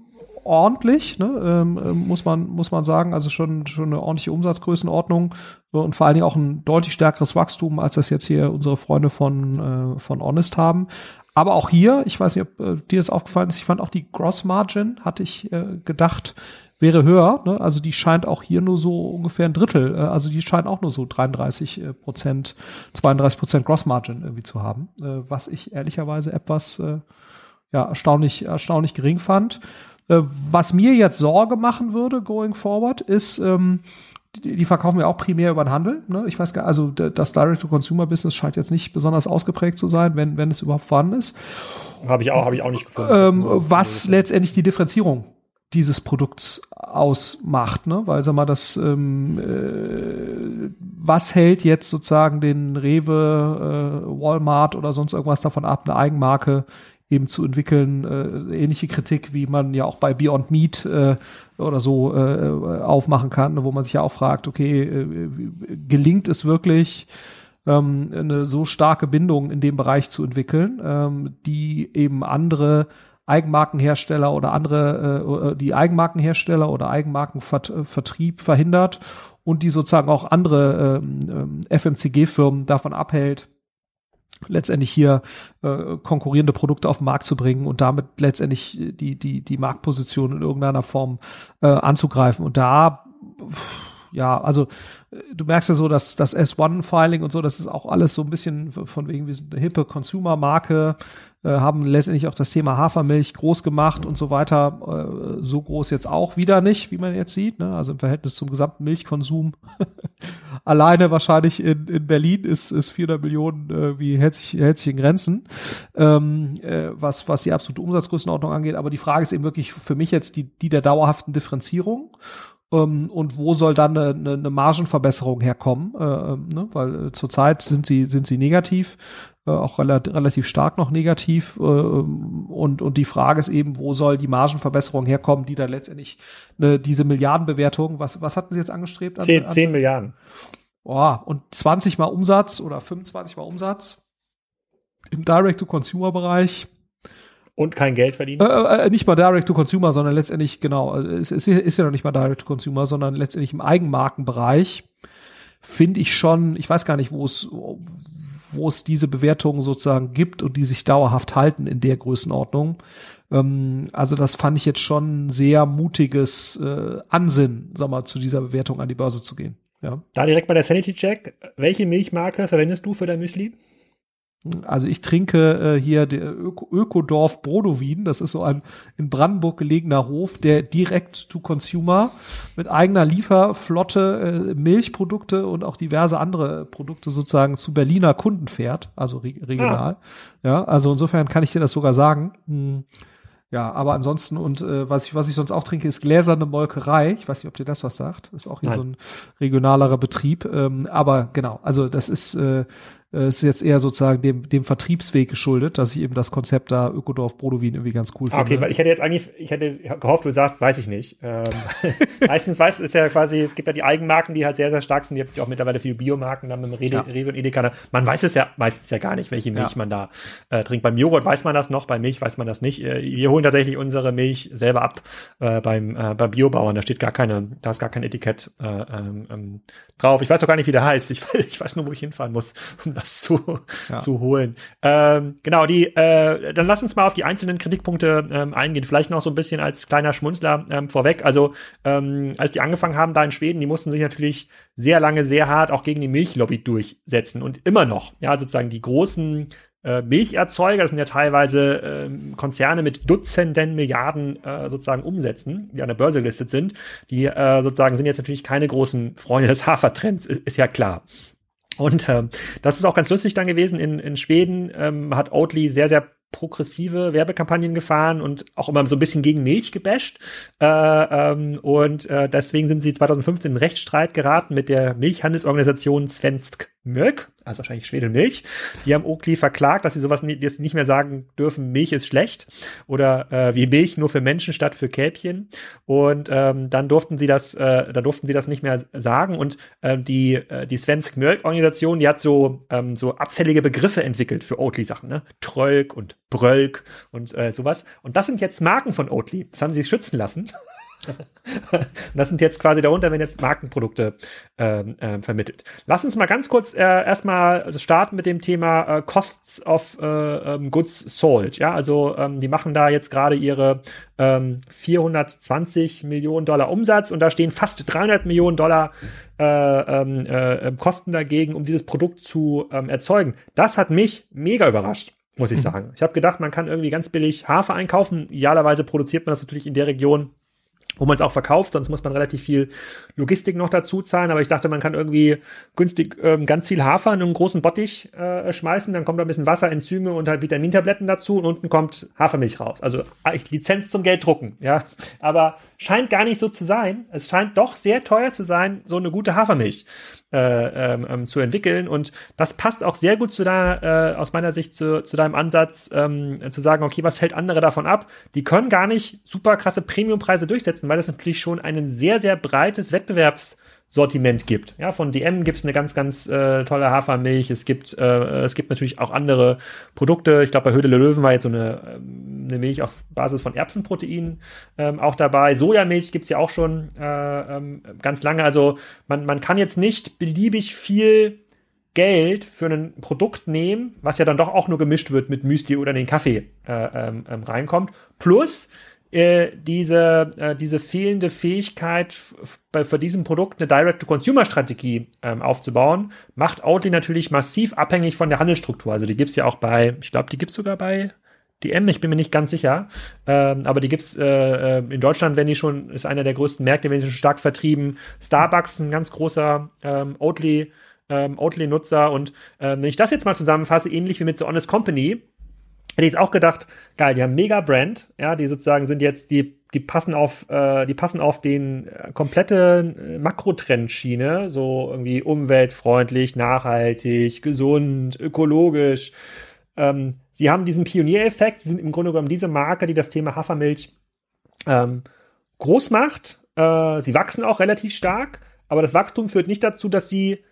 ordentlich, ne, ähm, äh, muss man muss man sagen, also schon schon eine ordentliche Umsatzgrößenordnung und vor allen Dingen auch ein deutlich stärkeres Wachstum, als das jetzt hier unsere Freunde von äh, von Honest haben. Aber auch hier, ich weiß nicht, ob äh, dir das aufgefallen ist, ich fand auch die Gross Margin, hatte ich äh, gedacht, wäre höher. Ne? Also die scheint auch hier nur so ungefähr ein Drittel, äh, also die scheint auch nur so 33 äh, Prozent, 32 Prozent Gross Margin irgendwie zu haben, äh, was ich ehrlicherweise etwas äh, ja, erstaunlich, erstaunlich gering fand. Äh, was mir jetzt Sorge machen würde, going forward, ist, ähm, die, verkaufen ja auch primär über den Handel. Ne? Ich weiß gar also das Direct-to-Consumer-Business scheint jetzt nicht besonders ausgeprägt zu sein, wenn, wenn es überhaupt vorhanden ist. Habe ich auch, habe ich auch nicht gefunden. Ähm, was letztendlich die Differenzierung dieses Produkts ausmacht, ne? Weil sag mal, das ähm, äh, was hält jetzt sozusagen den Rewe, äh, Walmart oder sonst irgendwas davon ab, eine Eigenmarke eben zu entwickeln, äh, ähnliche Kritik, wie man ja auch bei Beyond Meat äh, oder so äh, aufmachen kann, wo man sich ja auch fragt, okay, äh, gelingt es wirklich, ähm, eine so starke Bindung in dem Bereich zu entwickeln, ähm, die eben andere Eigenmarkenhersteller oder andere, äh, die Eigenmarkenhersteller oder Eigenmarkenvertrieb verhindert und die sozusagen auch andere ähm, ähm FMCG-Firmen davon abhält, letztendlich hier äh, konkurrierende Produkte auf den Markt zu bringen und damit letztendlich die, die, die Marktposition in irgendeiner Form äh, anzugreifen. Und da ja, also du merkst ja so, dass das S1-Filing und so, das ist auch alles so ein bisschen von wegen, wir sind eine hippe Consumer-Marke, äh, haben letztendlich auch das Thema Hafermilch groß gemacht und so weiter. Äh, so groß jetzt auch wieder nicht, wie man jetzt sieht. Ne? Also im Verhältnis zum gesamten Milchkonsum alleine wahrscheinlich in, in Berlin ist, ist 400 Millionen äh, wie hält sich, hält sich in Grenzen, ähm, äh, was, was die absolute Umsatzgrößenordnung angeht. Aber die Frage ist eben wirklich für mich jetzt die, die der dauerhaften Differenzierung. Ähm, und wo soll dann eine, eine, eine Margenverbesserung herkommen? Äh, ähm, ne? Weil äh, zurzeit sind sie, sind sie negativ, äh, auch relativ, relativ stark noch negativ. Äh, und, und die Frage ist eben, wo soll die Margenverbesserung herkommen, die dann letztendlich ne, diese Milliardenbewertung, was, was hatten sie jetzt angestrebt? An, 10, an, 10 Milliarden. Oh, und 20 mal Umsatz oder 25 mal Umsatz im Direct-to-Consumer-Bereich und kein Geld verdienen? Äh, äh, nicht mal Direct to Consumer, sondern letztendlich, genau, es, es ist ja noch nicht mal Direct to Consumer, sondern letztendlich im Eigenmarkenbereich finde ich schon, ich weiß gar nicht, wo es, wo es diese Bewertungen sozusagen gibt und die sich dauerhaft halten in der Größenordnung. Ähm, also das fand ich jetzt schon sehr mutiges äh, Ansinnen, sag mal, zu dieser Bewertung an die Börse zu gehen. Ja. Da direkt mal der Sanity Check. Welche Milchmarke verwendest du für dein Müsli? Also ich trinke äh, hier der Öko Ökodorf Brodowin. Das ist so ein in Brandenburg gelegener Hof, der direkt to Consumer mit eigener Lieferflotte äh, Milchprodukte und auch diverse andere Produkte sozusagen zu Berliner Kunden fährt, also re regional. Ah. Ja, also insofern kann ich dir das sogar sagen. Hm. Ja, aber ansonsten und äh, was ich was ich sonst auch trinke ist gläserne Molkerei. Ich weiß nicht, ob dir das was sagt. Ist auch hier Nein. so ein regionalerer Betrieb. Ähm, aber genau, also das ist äh, äh, ist jetzt eher sozusagen dem, dem Vertriebsweg geschuldet, dass ich eben das Konzept da Ökodorf Brodowin irgendwie ganz cool finde. Okay, weil ich hätte jetzt eigentlich, ich hätte gehofft, du sagst, weiß ich nicht. Ähm, meistens weiß ist ja quasi, es gibt ja die Eigenmarken, die halt sehr, sehr stark sind. Die habt ja auch mittlerweile viele Biomarken dann mit dem Rewe, ja. Rewe und Edeka. Man weiß es ja meistens ja gar nicht, welche Milch ja. man da äh, trinkt. Beim Joghurt weiß man das noch, bei Milch weiß man das nicht. Äh, wir holen tatsächlich unsere Milch selber ab äh, beim, äh, beim Biobauern. Da steht gar keine, da ist gar kein Etikett äh, ähm, ähm drauf. Ich weiß auch gar nicht, wie der heißt. Ich, ich weiß nur, wo ich hinfahren muss, um das zu, ja. zu holen. Ähm, genau, die, äh, dann lass uns mal auf die einzelnen Kritikpunkte ähm, eingehen. Vielleicht noch so ein bisschen als kleiner Schmunzler ähm, vorweg. Also, ähm, als die angefangen haben da in Schweden, die mussten sich natürlich sehr lange, sehr hart auch gegen die Milchlobby durchsetzen und immer noch, ja, sozusagen die großen äh, Milcherzeuger, das sind ja teilweise äh, Konzerne mit Dutzenden Milliarden äh, sozusagen Umsätzen, die an der Börse gelistet sind, die äh, sozusagen sind jetzt natürlich keine großen Freunde des Hafertrends, ist, ist ja klar. Und ähm, das ist auch ganz lustig dann gewesen. In, in Schweden ähm, hat Oatly sehr, sehr progressive Werbekampagnen gefahren und auch immer so ein bisschen gegen Milch gebasht. Äh, ähm, und äh, deswegen sind sie 2015 in Rechtsstreit geraten mit der Milchhandelsorganisation Svensk Milk, also wahrscheinlich Schwedelmilch. Die haben Oakley verklagt, dass sie sowas dass nicht mehr sagen dürfen, Milch ist schlecht oder äh, wie Milch nur für Menschen statt für Kälbchen. Und ähm, dann durften sie das, äh, da durften sie das nicht mehr sagen. Und äh, die äh, die Svensk Milk Organisation, die hat so ähm, so abfällige Begriffe entwickelt für Oatly Sachen, ne? Trölk und Brölk und äh, sowas. Und das sind jetzt Marken von Oatly. Das haben sie schützen lassen. das sind jetzt quasi darunter, wenn jetzt Markenprodukte ähm, äh, vermittelt. Lass uns mal ganz kurz äh, erstmal also starten mit dem Thema äh, Costs of äh, ähm, Goods Sold. Ja, also ähm, die machen da jetzt gerade ihre ähm, 420 Millionen Dollar Umsatz und da stehen fast 300 Millionen Dollar äh, ähm, äh, Kosten dagegen, um dieses Produkt zu ähm, erzeugen. Das hat mich mega überrascht muss ich sagen. Ich habe gedacht, man kann irgendwie ganz billig Hafer einkaufen. Idealerweise produziert man das natürlich in der Region, wo man es auch verkauft, sonst muss man relativ viel Logistik noch dazu zahlen. Aber ich dachte, man kann irgendwie günstig ähm, ganz viel Hafer in einen großen Bottich äh, schmeißen, dann kommt da ein bisschen Wasser, Enzyme und halt Vitamintabletten dazu und unten kommt Hafermilch raus. Also eigentlich Lizenz zum Gelddrucken, ja. Aber scheint gar nicht so zu sein. Es scheint doch sehr teuer zu sein, so eine gute Hafermilch äh, ähm, ähm, zu entwickeln. Und das passt auch sehr gut zu deiner, äh, aus meiner Sicht zu, zu deinem Ansatz, ähm, zu sagen, okay, was hält andere davon ab? Die können gar nicht super krasse Premiumpreise durchsetzen, weil das natürlich schon ein sehr, sehr breites Wettbewerbs- Sortiment gibt. Ja, von DM gibt es eine ganz, ganz äh, tolle Hafermilch. Es gibt, äh, es gibt natürlich auch andere Produkte. Ich glaube, bei Höhle Löwen war jetzt so eine, ähm, eine Milch auf Basis von Erbsenprotein ähm, auch dabei. Sojamilch gibt's ja auch schon äh, ähm, ganz lange. Also man, man kann jetzt nicht beliebig viel Geld für ein Produkt nehmen, was ja dann doch auch nur gemischt wird mit Müsli oder den Kaffee äh, ähm, ähm reinkommt. Plus äh, diese, äh, diese fehlende Fähigkeit, bei, für diesem Produkt eine Direct-to-Consumer-Strategie ähm, aufzubauen, macht Outly natürlich massiv abhängig von der Handelsstruktur. Also die gibt's ja auch bei, ich glaube, die gibt's sogar bei DM, ich bin mir nicht ganz sicher, ähm, aber die gibt's äh, äh, in Deutschland, wenn die schon, ist einer der größten Märkte, wenn die schon stark vertrieben. Starbucks ein ganz großer ähm, Oatly, ähm, Oatly-Nutzer und äh, wenn ich das jetzt mal zusammenfasse, ähnlich wie mit The Honest Company, hätte ich jetzt auch gedacht, geil, die haben mega Brand, ja, die sozusagen sind jetzt, die, die passen auf, äh, die passen auf den äh, komplette äh, Makrotrend-Schiene, so irgendwie umweltfreundlich, nachhaltig, gesund, ökologisch. Ähm, sie haben diesen Pioniereffekt, sie sind im Grunde genommen diese Marke, die das Thema Hafermilch ähm, groß macht. Äh, sie wachsen auch relativ stark, aber das Wachstum führt nicht dazu, dass sie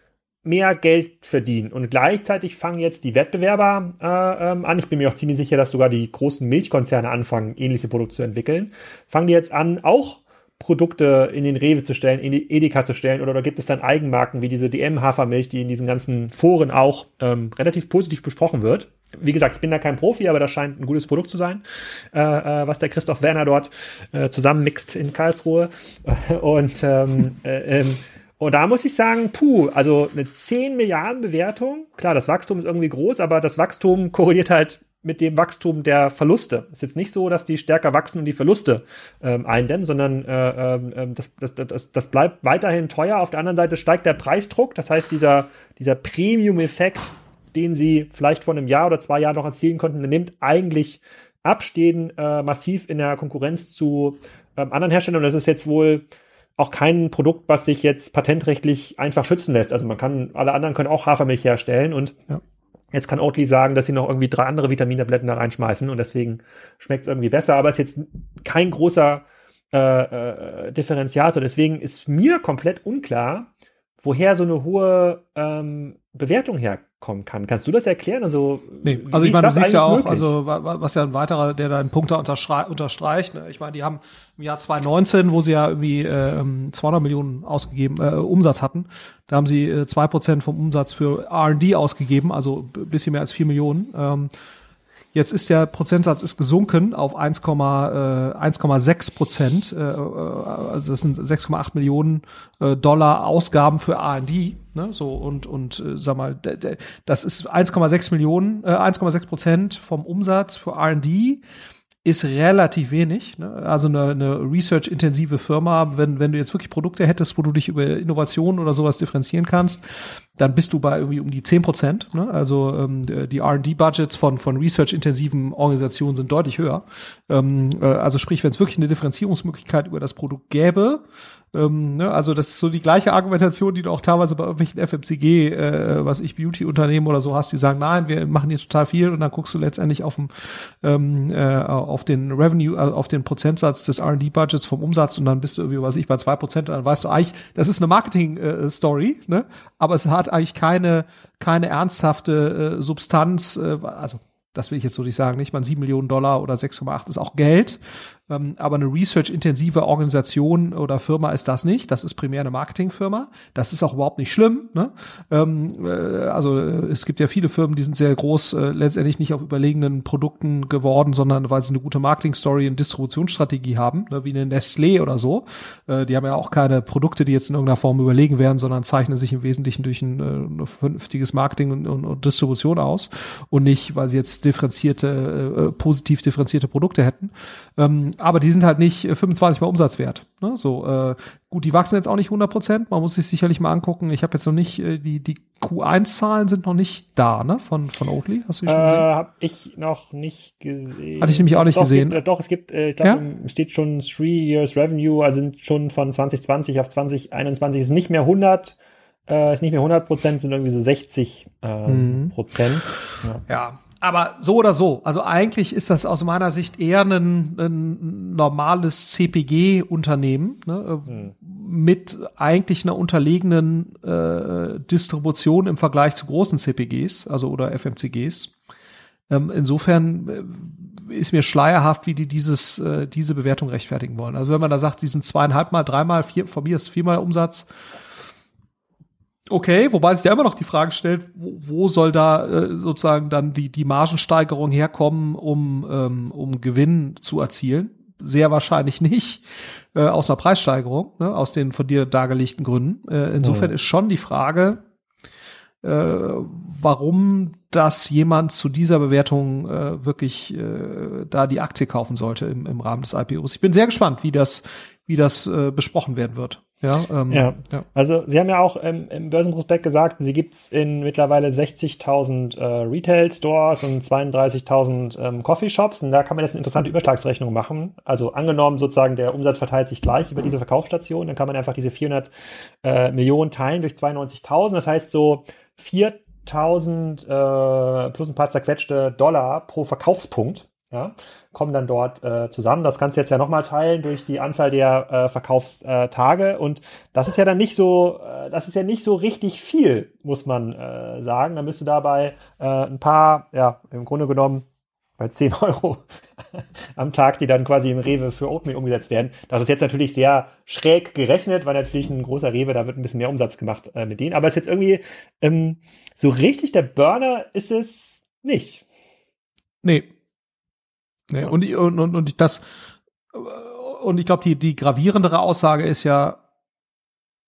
mehr Geld verdienen. Und gleichzeitig fangen jetzt die Wettbewerber äh, ähm, an. Ich bin mir auch ziemlich sicher, dass sogar die großen Milchkonzerne anfangen, ähnliche Produkte zu entwickeln. Fangen die jetzt an, auch Produkte in den Rewe zu stellen, in die Edeka zu stellen oder, oder gibt es dann Eigenmarken wie diese DM-Hafermilch, die in diesen ganzen Foren auch ähm, relativ positiv besprochen wird. Wie gesagt, ich bin da kein Profi, aber das scheint ein gutes Produkt zu sein, äh, äh, was der Christoph Werner dort äh, zusammenmixt in Karlsruhe. Und ähm, äh, ähm, und da muss ich sagen, puh, also eine 10 Milliarden Bewertung. Klar, das Wachstum ist irgendwie groß, aber das Wachstum korreliert halt mit dem Wachstum der Verluste. Es ist jetzt nicht so, dass die stärker wachsen und die Verluste ähm, eindämmen, sondern äh, äh, das, das, das, das bleibt weiterhin teuer. Auf der anderen Seite steigt der Preisdruck. Das heißt, dieser, dieser Premium-Effekt, den sie vielleicht vor einem Jahr oder zwei Jahren noch erzielen konnten, nimmt eigentlich ab, stehen äh, massiv in der Konkurrenz zu ähm, anderen Herstellern. Und das ist jetzt wohl auch kein Produkt, was sich jetzt patentrechtlich einfach schützen lässt. Also man kann, alle anderen können auch Hafermilch herstellen und ja. jetzt kann Oatly sagen, dass sie noch irgendwie drei andere Vitamintabletten da reinschmeißen und deswegen schmeckt es irgendwie besser, aber es ist jetzt kein großer äh, äh, Differenziator. Deswegen ist mir komplett unklar, woher so eine hohe ähm, Bewertung herkommen kann. Kannst du das erklären? Also, nee, also ich meine, du siehst ja auch, möglich? also was ja ein weiterer, der da einen Punkt da unterstreicht. Ne? Ich meine, die haben im Jahr 2019, wo sie ja irgendwie äh, 200 Millionen ausgegeben, äh, Umsatz hatten, da haben sie äh, zwei Prozent vom Umsatz für R&D ausgegeben, also bisschen mehr als vier Millionen. Ähm, Jetzt ist der Prozentsatz ist gesunken auf 1,6 Prozent. Äh, äh, also das sind 6,8 Millionen äh, Dollar Ausgaben für R&D. Ne? So und und äh, sag mal, das ist 1,6 Millionen, äh, 1,6 Prozent vom Umsatz für R&D ist relativ wenig. Ne? Also eine, eine research-intensive Firma, wenn, wenn du jetzt wirklich Produkte hättest, wo du dich über Innovation oder sowas differenzieren kannst, dann bist du bei irgendwie um die 10 Prozent. Ne? Also ähm, die R&D-Budgets von, von research-intensiven Organisationen sind deutlich höher. Ähm, äh, also sprich, wenn es wirklich eine Differenzierungsmöglichkeit über das Produkt gäbe, ähm, ne, also das ist so die gleiche Argumentation, die du auch teilweise bei irgendwelchen FMCG, äh, was ich Beauty-Unternehmen oder so hast, die sagen, nein, wir machen hier total viel und dann guckst du letztendlich auf, dem, ähm, äh, auf den Revenue, also auf den Prozentsatz des R&D-Budgets vom Umsatz und dann bist du irgendwie, was ich, bei zwei Prozent, dann weißt du eigentlich, das ist eine Marketing-Story, äh, ne? aber es hat eigentlich keine, keine ernsthafte äh, Substanz, äh, also das will ich jetzt so nicht sagen, nicht mal sieben Millionen Dollar oder 6,8 ist auch Geld, aber eine research-intensive Organisation oder Firma ist das nicht. Das ist primär eine Marketingfirma. Das ist auch überhaupt nicht schlimm. Ne? Ähm, äh, also äh, es gibt ja viele Firmen, die sind sehr groß, äh, letztendlich nicht auf überlegenen Produkten geworden, sondern weil sie eine gute Marketing-Story und Distributionsstrategie haben, ne? wie eine Nestlé oder so. Die haben ja auch keine Produkte, die jetzt in irgendeiner Form überlegen werden, sondern zeichnen sich im Wesentlichen durch ein, vernünftiges Marketing und, und, und, Distribution aus und nicht, weil sie jetzt differenzierte, positiv differenzierte Produkte hätten. Aber die sind halt nicht 25 mal Umsatzwert. Ne? So äh, gut, die wachsen jetzt auch nicht 100 Prozent. Man muss sich sicherlich mal angucken. Ich habe jetzt noch nicht äh, die die Q1-Zahlen sind noch nicht da, ne? Von von Oatly. Hast du die schon gesehen? Äh, hab ich noch nicht gesehen. Hatte ich nämlich auch nicht doch, gesehen. Gibt, äh, doch, es gibt, äh, ich glaube, ja? steht schon Three Years Revenue, also sind schon von 2020 auf 2021 ist nicht mehr 100 äh, ist nicht mehr 100 Prozent, sind irgendwie so 60 ähm, mhm. Prozent. Ja. ja. Aber so oder so. Also eigentlich ist das aus meiner Sicht eher ein, ein normales CPG-Unternehmen ne, mhm. mit eigentlich einer unterlegenen äh, Distribution im Vergleich zu großen CPGs, also oder FMCGs. Ähm, insofern äh, ist mir schleierhaft, wie die dieses, äh, diese Bewertung rechtfertigen wollen. Also wenn man da sagt, die sind zweieinhalb Mal, dreimal, vier, von mir ist viermal Umsatz, Okay, wobei sich ja immer noch die Frage stellt, wo, wo soll da äh, sozusagen dann die, die Margensteigerung herkommen, um, ähm, um Gewinn zu erzielen? Sehr wahrscheinlich nicht äh, aus einer Preissteigerung, ne, aus den von dir dargelegten Gründen. Äh, insofern ja. ist schon die Frage, äh, warum das jemand zu dieser Bewertung äh, wirklich äh, da die Aktie kaufen sollte im, im Rahmen des IPOs. Ich bin sehr gespannt, wie das, wie das äh, besprochen werden wird. Ja, ähm, ja. ja. also Sie haben ja auch ähm, im Börsenprospekt gesagt, Sie gibt's in mittlerweile 60.000 äh, Retail-Stores und 32.000 ähm, Coffeeshops und da kann man jetzt eine interessante Überschlagsrechnung machen. Also angenommen sozusagen der Umsatz verteilt sich gleich über diese Verkaufsstation, dann kann man einfach diese 400 äh, Millionen teilen durch 92.000, das heißt so 4.000 äh, plus ein paar zerquetschte Dollar pro Verkaufspunkt ja, kommen dann dort äh, zusammen. Das kannst du jetzt ja nochmal teilen durch die Anzahl der äh, Verkaufstage. Und das ist ja dann nicht so, äh, das ist ja nicht so richtig viel, muss man äh, sagen. Dann bist du dabei äh, ein paar, ja, im Grunde genommen bei 10 Euro am Tag, die dann quasi im Rewe für Oatmeal umgesetzt werden. Das ist jetzt natürlich sehr schräg gerechnet, weil natürlich ein großer Rewe, da wird ein bisschen mehr Umsatz gemacht äh, mit denen. Aber es ist jetzt irgendwie ähm, so richtig der Burner ist es nicht. Nee, Ja. und, und, und, und das, und ich glaube, die, die gravierendere Aussage ist ja,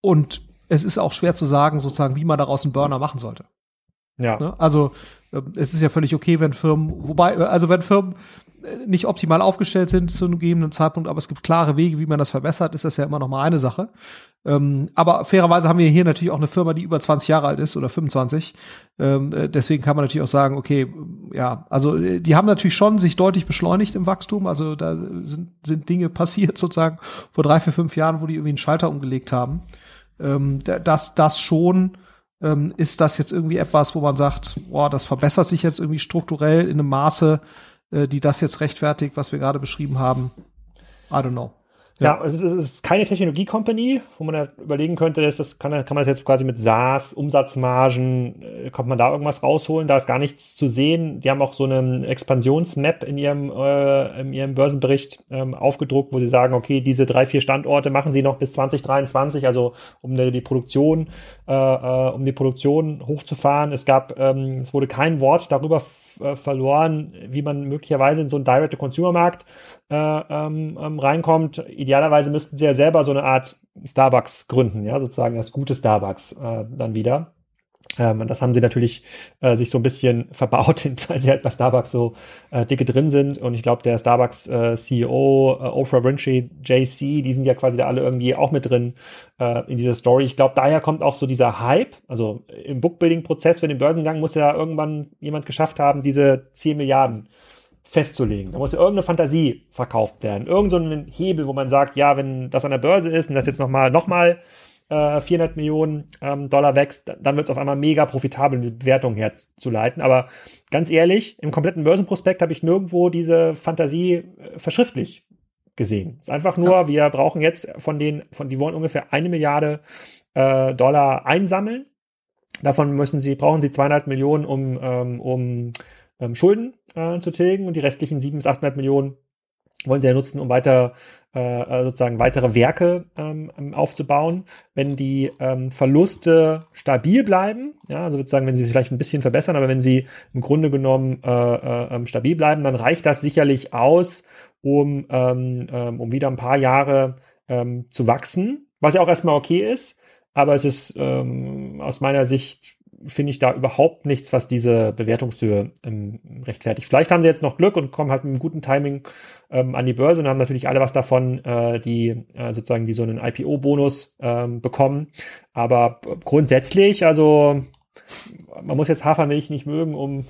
und es ist auch schwer zu sagen, sozusagen, wie man daraus einen Burner machen sollte. Ja. Ne? Also, ähm, es ist ja völlig okay, wenn Firmen, wobei, also wenn Firmen nicht optimal aufgestellt sind zu einem gegebenen Zeitpunkt, aber es gibt klare Wege, wie man das verbessert, ist das ja immer noch mal eine Sache. Ähm, aber fairerweise haben wir hier natürlich auch eine Firma, die über 20 Jahre alt ist oder 25. Ähm, äh, deswegen kann man natürlich auch sagen, okay, ja, also äh, die haben natürlich schon sich deutlich beschleunigt im Wachstum. Also da sind, sind Dinge passiert sozusagen vor drei, vier, fünf Jahren, wo die irgendwie einen Schalter umgelegt haben. Ähm, das, das schon ähm, ist das jetzt irgendwie etwas, wo man sagt, boah, das verbessert sich jetzt irgendwie strukturell in einem Maße, äh, die das jetzt rechtfertigt, was wir gerade beschrieben haben. I don't know. Ja, ja es, ist, es ist keine Technologie-Company, wo man ja überlegen könnte, dass das kann, kann man das jetzt quasi mit SaaS, Umsatzmargen, äh, kommt man da irgendwas rausholen? Da ist gar nichts zu sehen. Die haben auch so eine Expansionsmap in ihrem, äh, in ihrem Börsenbericht ähm, aufgedruckt, wo sie sagen, okay, diese drei, vier Standorte machen sie noch bis 2023, also um die, die Produktion, äh, äh, um die Produktion hochzufahren. Es gab, ähm, es wurde kein Wort darüber äh, verloren, wie man möglicherweise in so einen Direct-to-Consumer-Markt äh, ähm, ähm, reinkommt. Idealerweise müssten sie ja selber so eine Art Starbucks gründen, ja, sozusagen das gute Starbucks äh, dann wieder. Ähm, das haben sie natürlich äh, sich so ein bisschen verbaut, weil sie halt bei Starbucks so äh, dicke drin sind. Und ich glaube, der Starbucks äh, CEO, äh, Oprah Winfrey, JC, die sind ja quasi da alle irgendwie auch mit drin äh, in dieser Story. Ich glaube, daher kommt auch so dieser Hype. Also im Bookbuilding-Prozess für den Börsengang muss ja irgendwann jemand geschafft haben, diese 10 Milliarden festzulegen. Da muss ja irgendeine Fantasie verkauft werden. Irgend so ein Hebel, wo man sagt, ja, wenn das an der Börse ist und das jetzt nochmal, nochmal äh, 400 Millionen ähm, Dollar wächst, dann wird es auf einmal mega profitabel, diese Bewertung herzuleiten. Aber ganz ehrlich, im kompletten Börsenprospekt habe ich nirgendwo diese Fantasie äh, verschriftlich gesehen. Es ist einfach nur, ja. wir brauchen jetzt von den, von die wollen ungefähr eine Milliarde äh, Dollar einsammeln. Davon müssen sie, brauchen sie zweieinhalb Millionen, um, ähm, um ähm, Schulden äh, zu tilgen und die restlichen sieben bis achthundert Millionen wollen sie ja nutzen, um weiter äh, äh, sozusagen weitere Werke ähm, ähm, aufzubauen. Wenn die ähm, Verluste stabil bleiben, ja, also sozusagen, wenn sie sich vielleicht ein bisschen verbessern, aber wenn sie im Grunde genommen äh, äh, ähm, stabil bleiben, dann reicht das sicherlich aus, um, ähm, ähm, um wieder ein paar Jahre zu wachsen, was ja auch erstmal okay ist, aber es ist aus meiner Sicht finde ich da überhaupt nichts, was diese Bewertungshöhe ähm, rechtfertigt. Vielleicht haben sie jetzt noch Glück und kommen halt mit einem guten Timing ähm, an die Börse und haben natürlich alle was davon, äh, die äh, sozusagen die so einen IPO-Bonus ähm, bekommen. Aber grundsätzlich, also man muss jetzt Hafermilch nicht mögen, um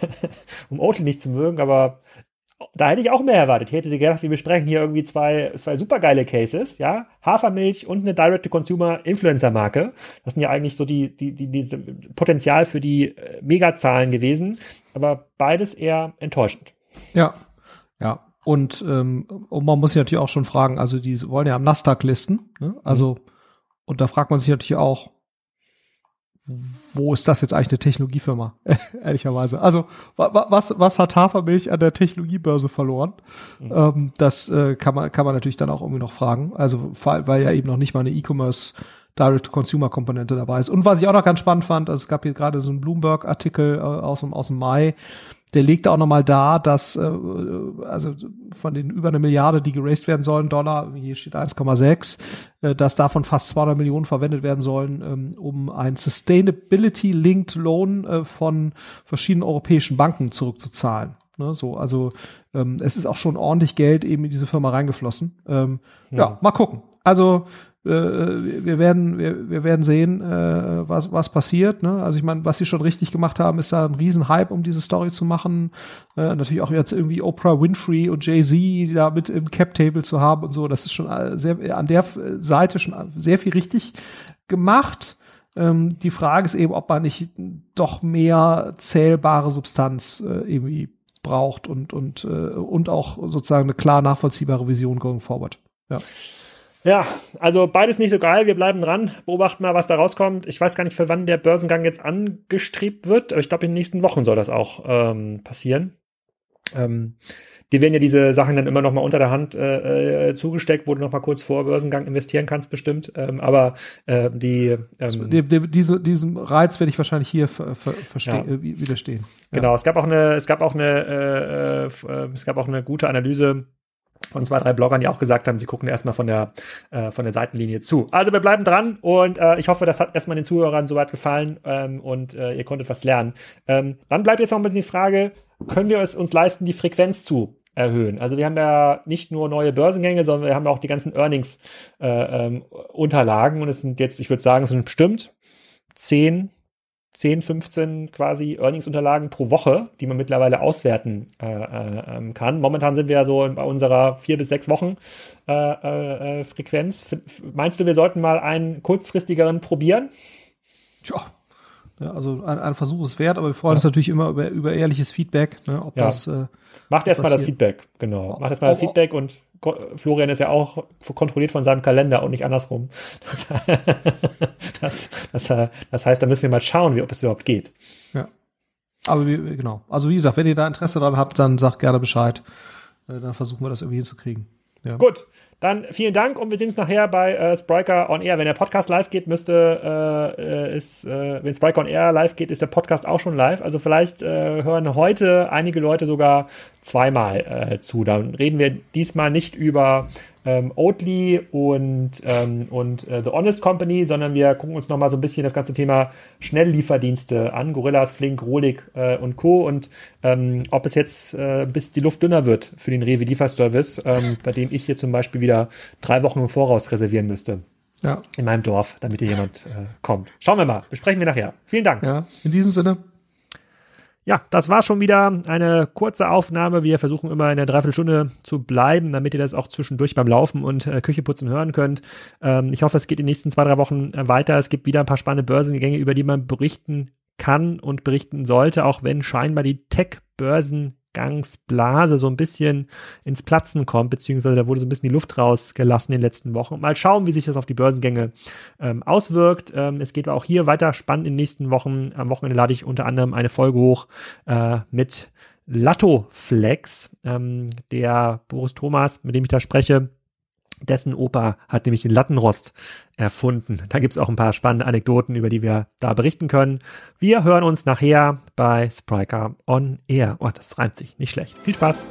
um Oatly nicht zu mögen, aber da hätte ich auch mehr erwartet. Ich hätte gedacht, wir besprechen hier irgendwie zwei, zwei supergeile Cases, ja. Hafermilch und eine Direct-to-Consumer-Influencer-Marke. Das sind ja eigentlich so die, die, die, die Potenzial für die äh, Megazahlen gewesen. Aber beides eher enttäuschend. Ja, ja. Und, ähm, und man muss sich natürlich auch schon fragen, also die wollen ja am Nasdaq listen, ne? Also, mhm. und da fragt man sich natürlich auch, wo ist das jetzt eigentlich eine Technologiefirma? Ehrlicherweise. Also, wa was, was hat Hafermilch an der Technologiebörse verloren? Mhm. Ähm, das äh, kann, man, kann man natürlich dann auch irgendwie noch fragen. Also, weil ja eben noch nicht mal eine E-Commerce Direct-to-Consumer-Komponente dabei ist. Und was ich auch noch ganz spannend fand, also es gab hier gerade so einen Bloomberg-Artikel äh, aus, dem, aus dem Mai, der legte auch nochmal dar, dass äh, also von den über eine Milliarde, die geraced werden sollen, Dollar, hier steht 1,6, äh, dass davon fast 200 Millionen verwendet werden sollen, ähm, um ein Sustainability-Linked Loan äh, von verschiedenen europäischen Banken zurückzuzahlen. Ne, so, also ähm, es ist auch schon ordentlich Geld eben in diese Firma reingeflossen. Ähm, ja. ja, mal gucken. Also wir werden, wir, wir werden sehen, äh, was, was passiert. Ne? Also ich meine, was sie schon richtig gemacht haben, ist da ein Riesenhype, um diese Story zu machen. Äh, natürlich auch jetzt irgendwie Oprah Winfrey und Jay-Z da mit im Cap-Table zu haben und so. Das ist schon sehr, an der Seite schon sehr viel richtig gemacht. Ähm, die Frage ist eben, ob man nicht doch mehr zählbare Substanz äh, irgendwie braucht und, und, äh, und auch sozusagen eine klar nachvollziehbare Vision going forward. Ja. Ja, also beides nicht so geil. Wir bleiben dran, beobachten mal, was da rauskommt. Ich weiß gar nicht, für wann der Börsengang jetzt angestrebt wird, aber ich glaube, in den nächsten Wochen soll das auch ähm, passieren. Ähm, die werden ja diese Sachen dann immer noch mal unter der Hand äh, äh, zugesteckt, wo du noch mal kurz vor Börsengang investieren kannst, bestimmt. Ähm, aber äh, die, ähm, die, die diese, diesem Reiz werde ich wahrscheinlich hier ver, ver, verstehen, ja. äh, widerstehen. Genau, ja. es gab auch eine, es gab auch eine, äh, äh, es gab auch eine gute Analyse von zwei, drei Bloggern, die auch gesagt haben, sie gucken erstmal von der, äh, von der Seitenlinie zu. Also wir bleiben dran und äh, ich hoffe, das hat erstmal den Zuhörern soweit gefallen ähm, und äh, ihr konntet was lernen. Ähm, dann bleibt jetzt noch ein bisschen die Frage, können wir es uns leisten, die Frequenz zu erhöhen? Also wir haben ja nicht nur neue Börsengänge, sondern wir haben auch die ganzen Earnings-Unterlagen äh, ähm, und es sind jetzt, ich würde sagen, es sind bestimmt zehn 10, 15 quasi Earnings-Unterlagen pro Woche, die man mittlerweile auswerten äh, äh, ähm, kann. Momentan sind wir ja so bei unserer vier bis sechs Wochen äh, äh, äh Frequenz. Meinst du, wir sollten mal einen kurzfristigeren probieren? Tja. Ja, also ein, ein Versuch ist wert, aber wir freuen ja. uns natürlich immer über, über ehrliches Feedback, ne, ob ja. das äh, Macht erstmal das Feedback, genau. Macht erstmal das Feedback und Florian ist ja auch kontrolliert von seinem Kalender und nicht andersrum. Das, das, das, das heißt, da müssen wir mal schauen, wie, ob es überhaupt geht. Ja. Aber wie, genau. Also wie gesagt, wenn ihr da Interesse dran habt, dann sagt gerne Bescheid. Äh, dann versuchen wir das irgendwie hinzukriegen. Ja. Gut. Dann vielen Dank und wir sehen uns nachher bei äh, Spriker on Air. Wenn der Podcast live geht, müsste, äh, ist, äh, wenn Spriker on Air live geht, ist der Podcast auch schon live. Also vielleicht äh, hören heute einige Leute sogar zweimal äh, zu. Dann reden wir diesmal nicht über ähm, Oatly und, ähm, und äh, The Honest Company, sondern wir gucken uns nochmal so ein bisschen das ganze Thema Schnelllieferdienste an, Gorillas, Flink, Rolik äh, und Co. Und ähm, ob es jetzt äh, bis die Luft dünner wird für den Rewe Lieferservice, ähm, bei dem ich hier zum Beispiel wieder drei Wochen im Voraus reservieren müsste. Ja. In meinem Dorf, damit hier jemand äh, kommt. Schauen wir mal. Besprechen wir nachher. Vielen Dank. Ja, in diesem Sinne. Ja, das war schon wieder eine kurze Aufnahme. Wir versuchen immer in der Dreiviertelstunde zu bleiben, damit ihr das auch zwischendurch beim Laufen und äh, Kücheputzen hören könnt. Ähm, ich hoffe, es geht in den nächsten zwei, drei Wochen äh, weiter. Es gibt wieder ein paar spannende Börsengänge, über die man berichten kann und berichten sollte, auch wenn scheinbar die Tech-Börsen Gangsblase so ein bisschen ins Platzen kommt, beziehungsweise da wurde so ein bisschen die Luft rausgelassen in den letzten Wochen. Mal schauen, wie sich das auf die Börsengänge ähm, auswirkt. Ähm, es geht auch hier weiter spannend in den nächsten Wochen. Am Wochenende lade ich unter anderem eine Folge hoch äh, mit Latto Flex, ähm, der Boris Thomas, mit dem ich da spreche, dessen Opa hat nämlich den Lattenrost erfunden. Da gibt's auch ein paar spannende Anekdoten, über die wir da berichten können. Wir hören uns nachher bei Spriker on Air. Oh, das reimt sich nicht schlecht. Viel Spaß.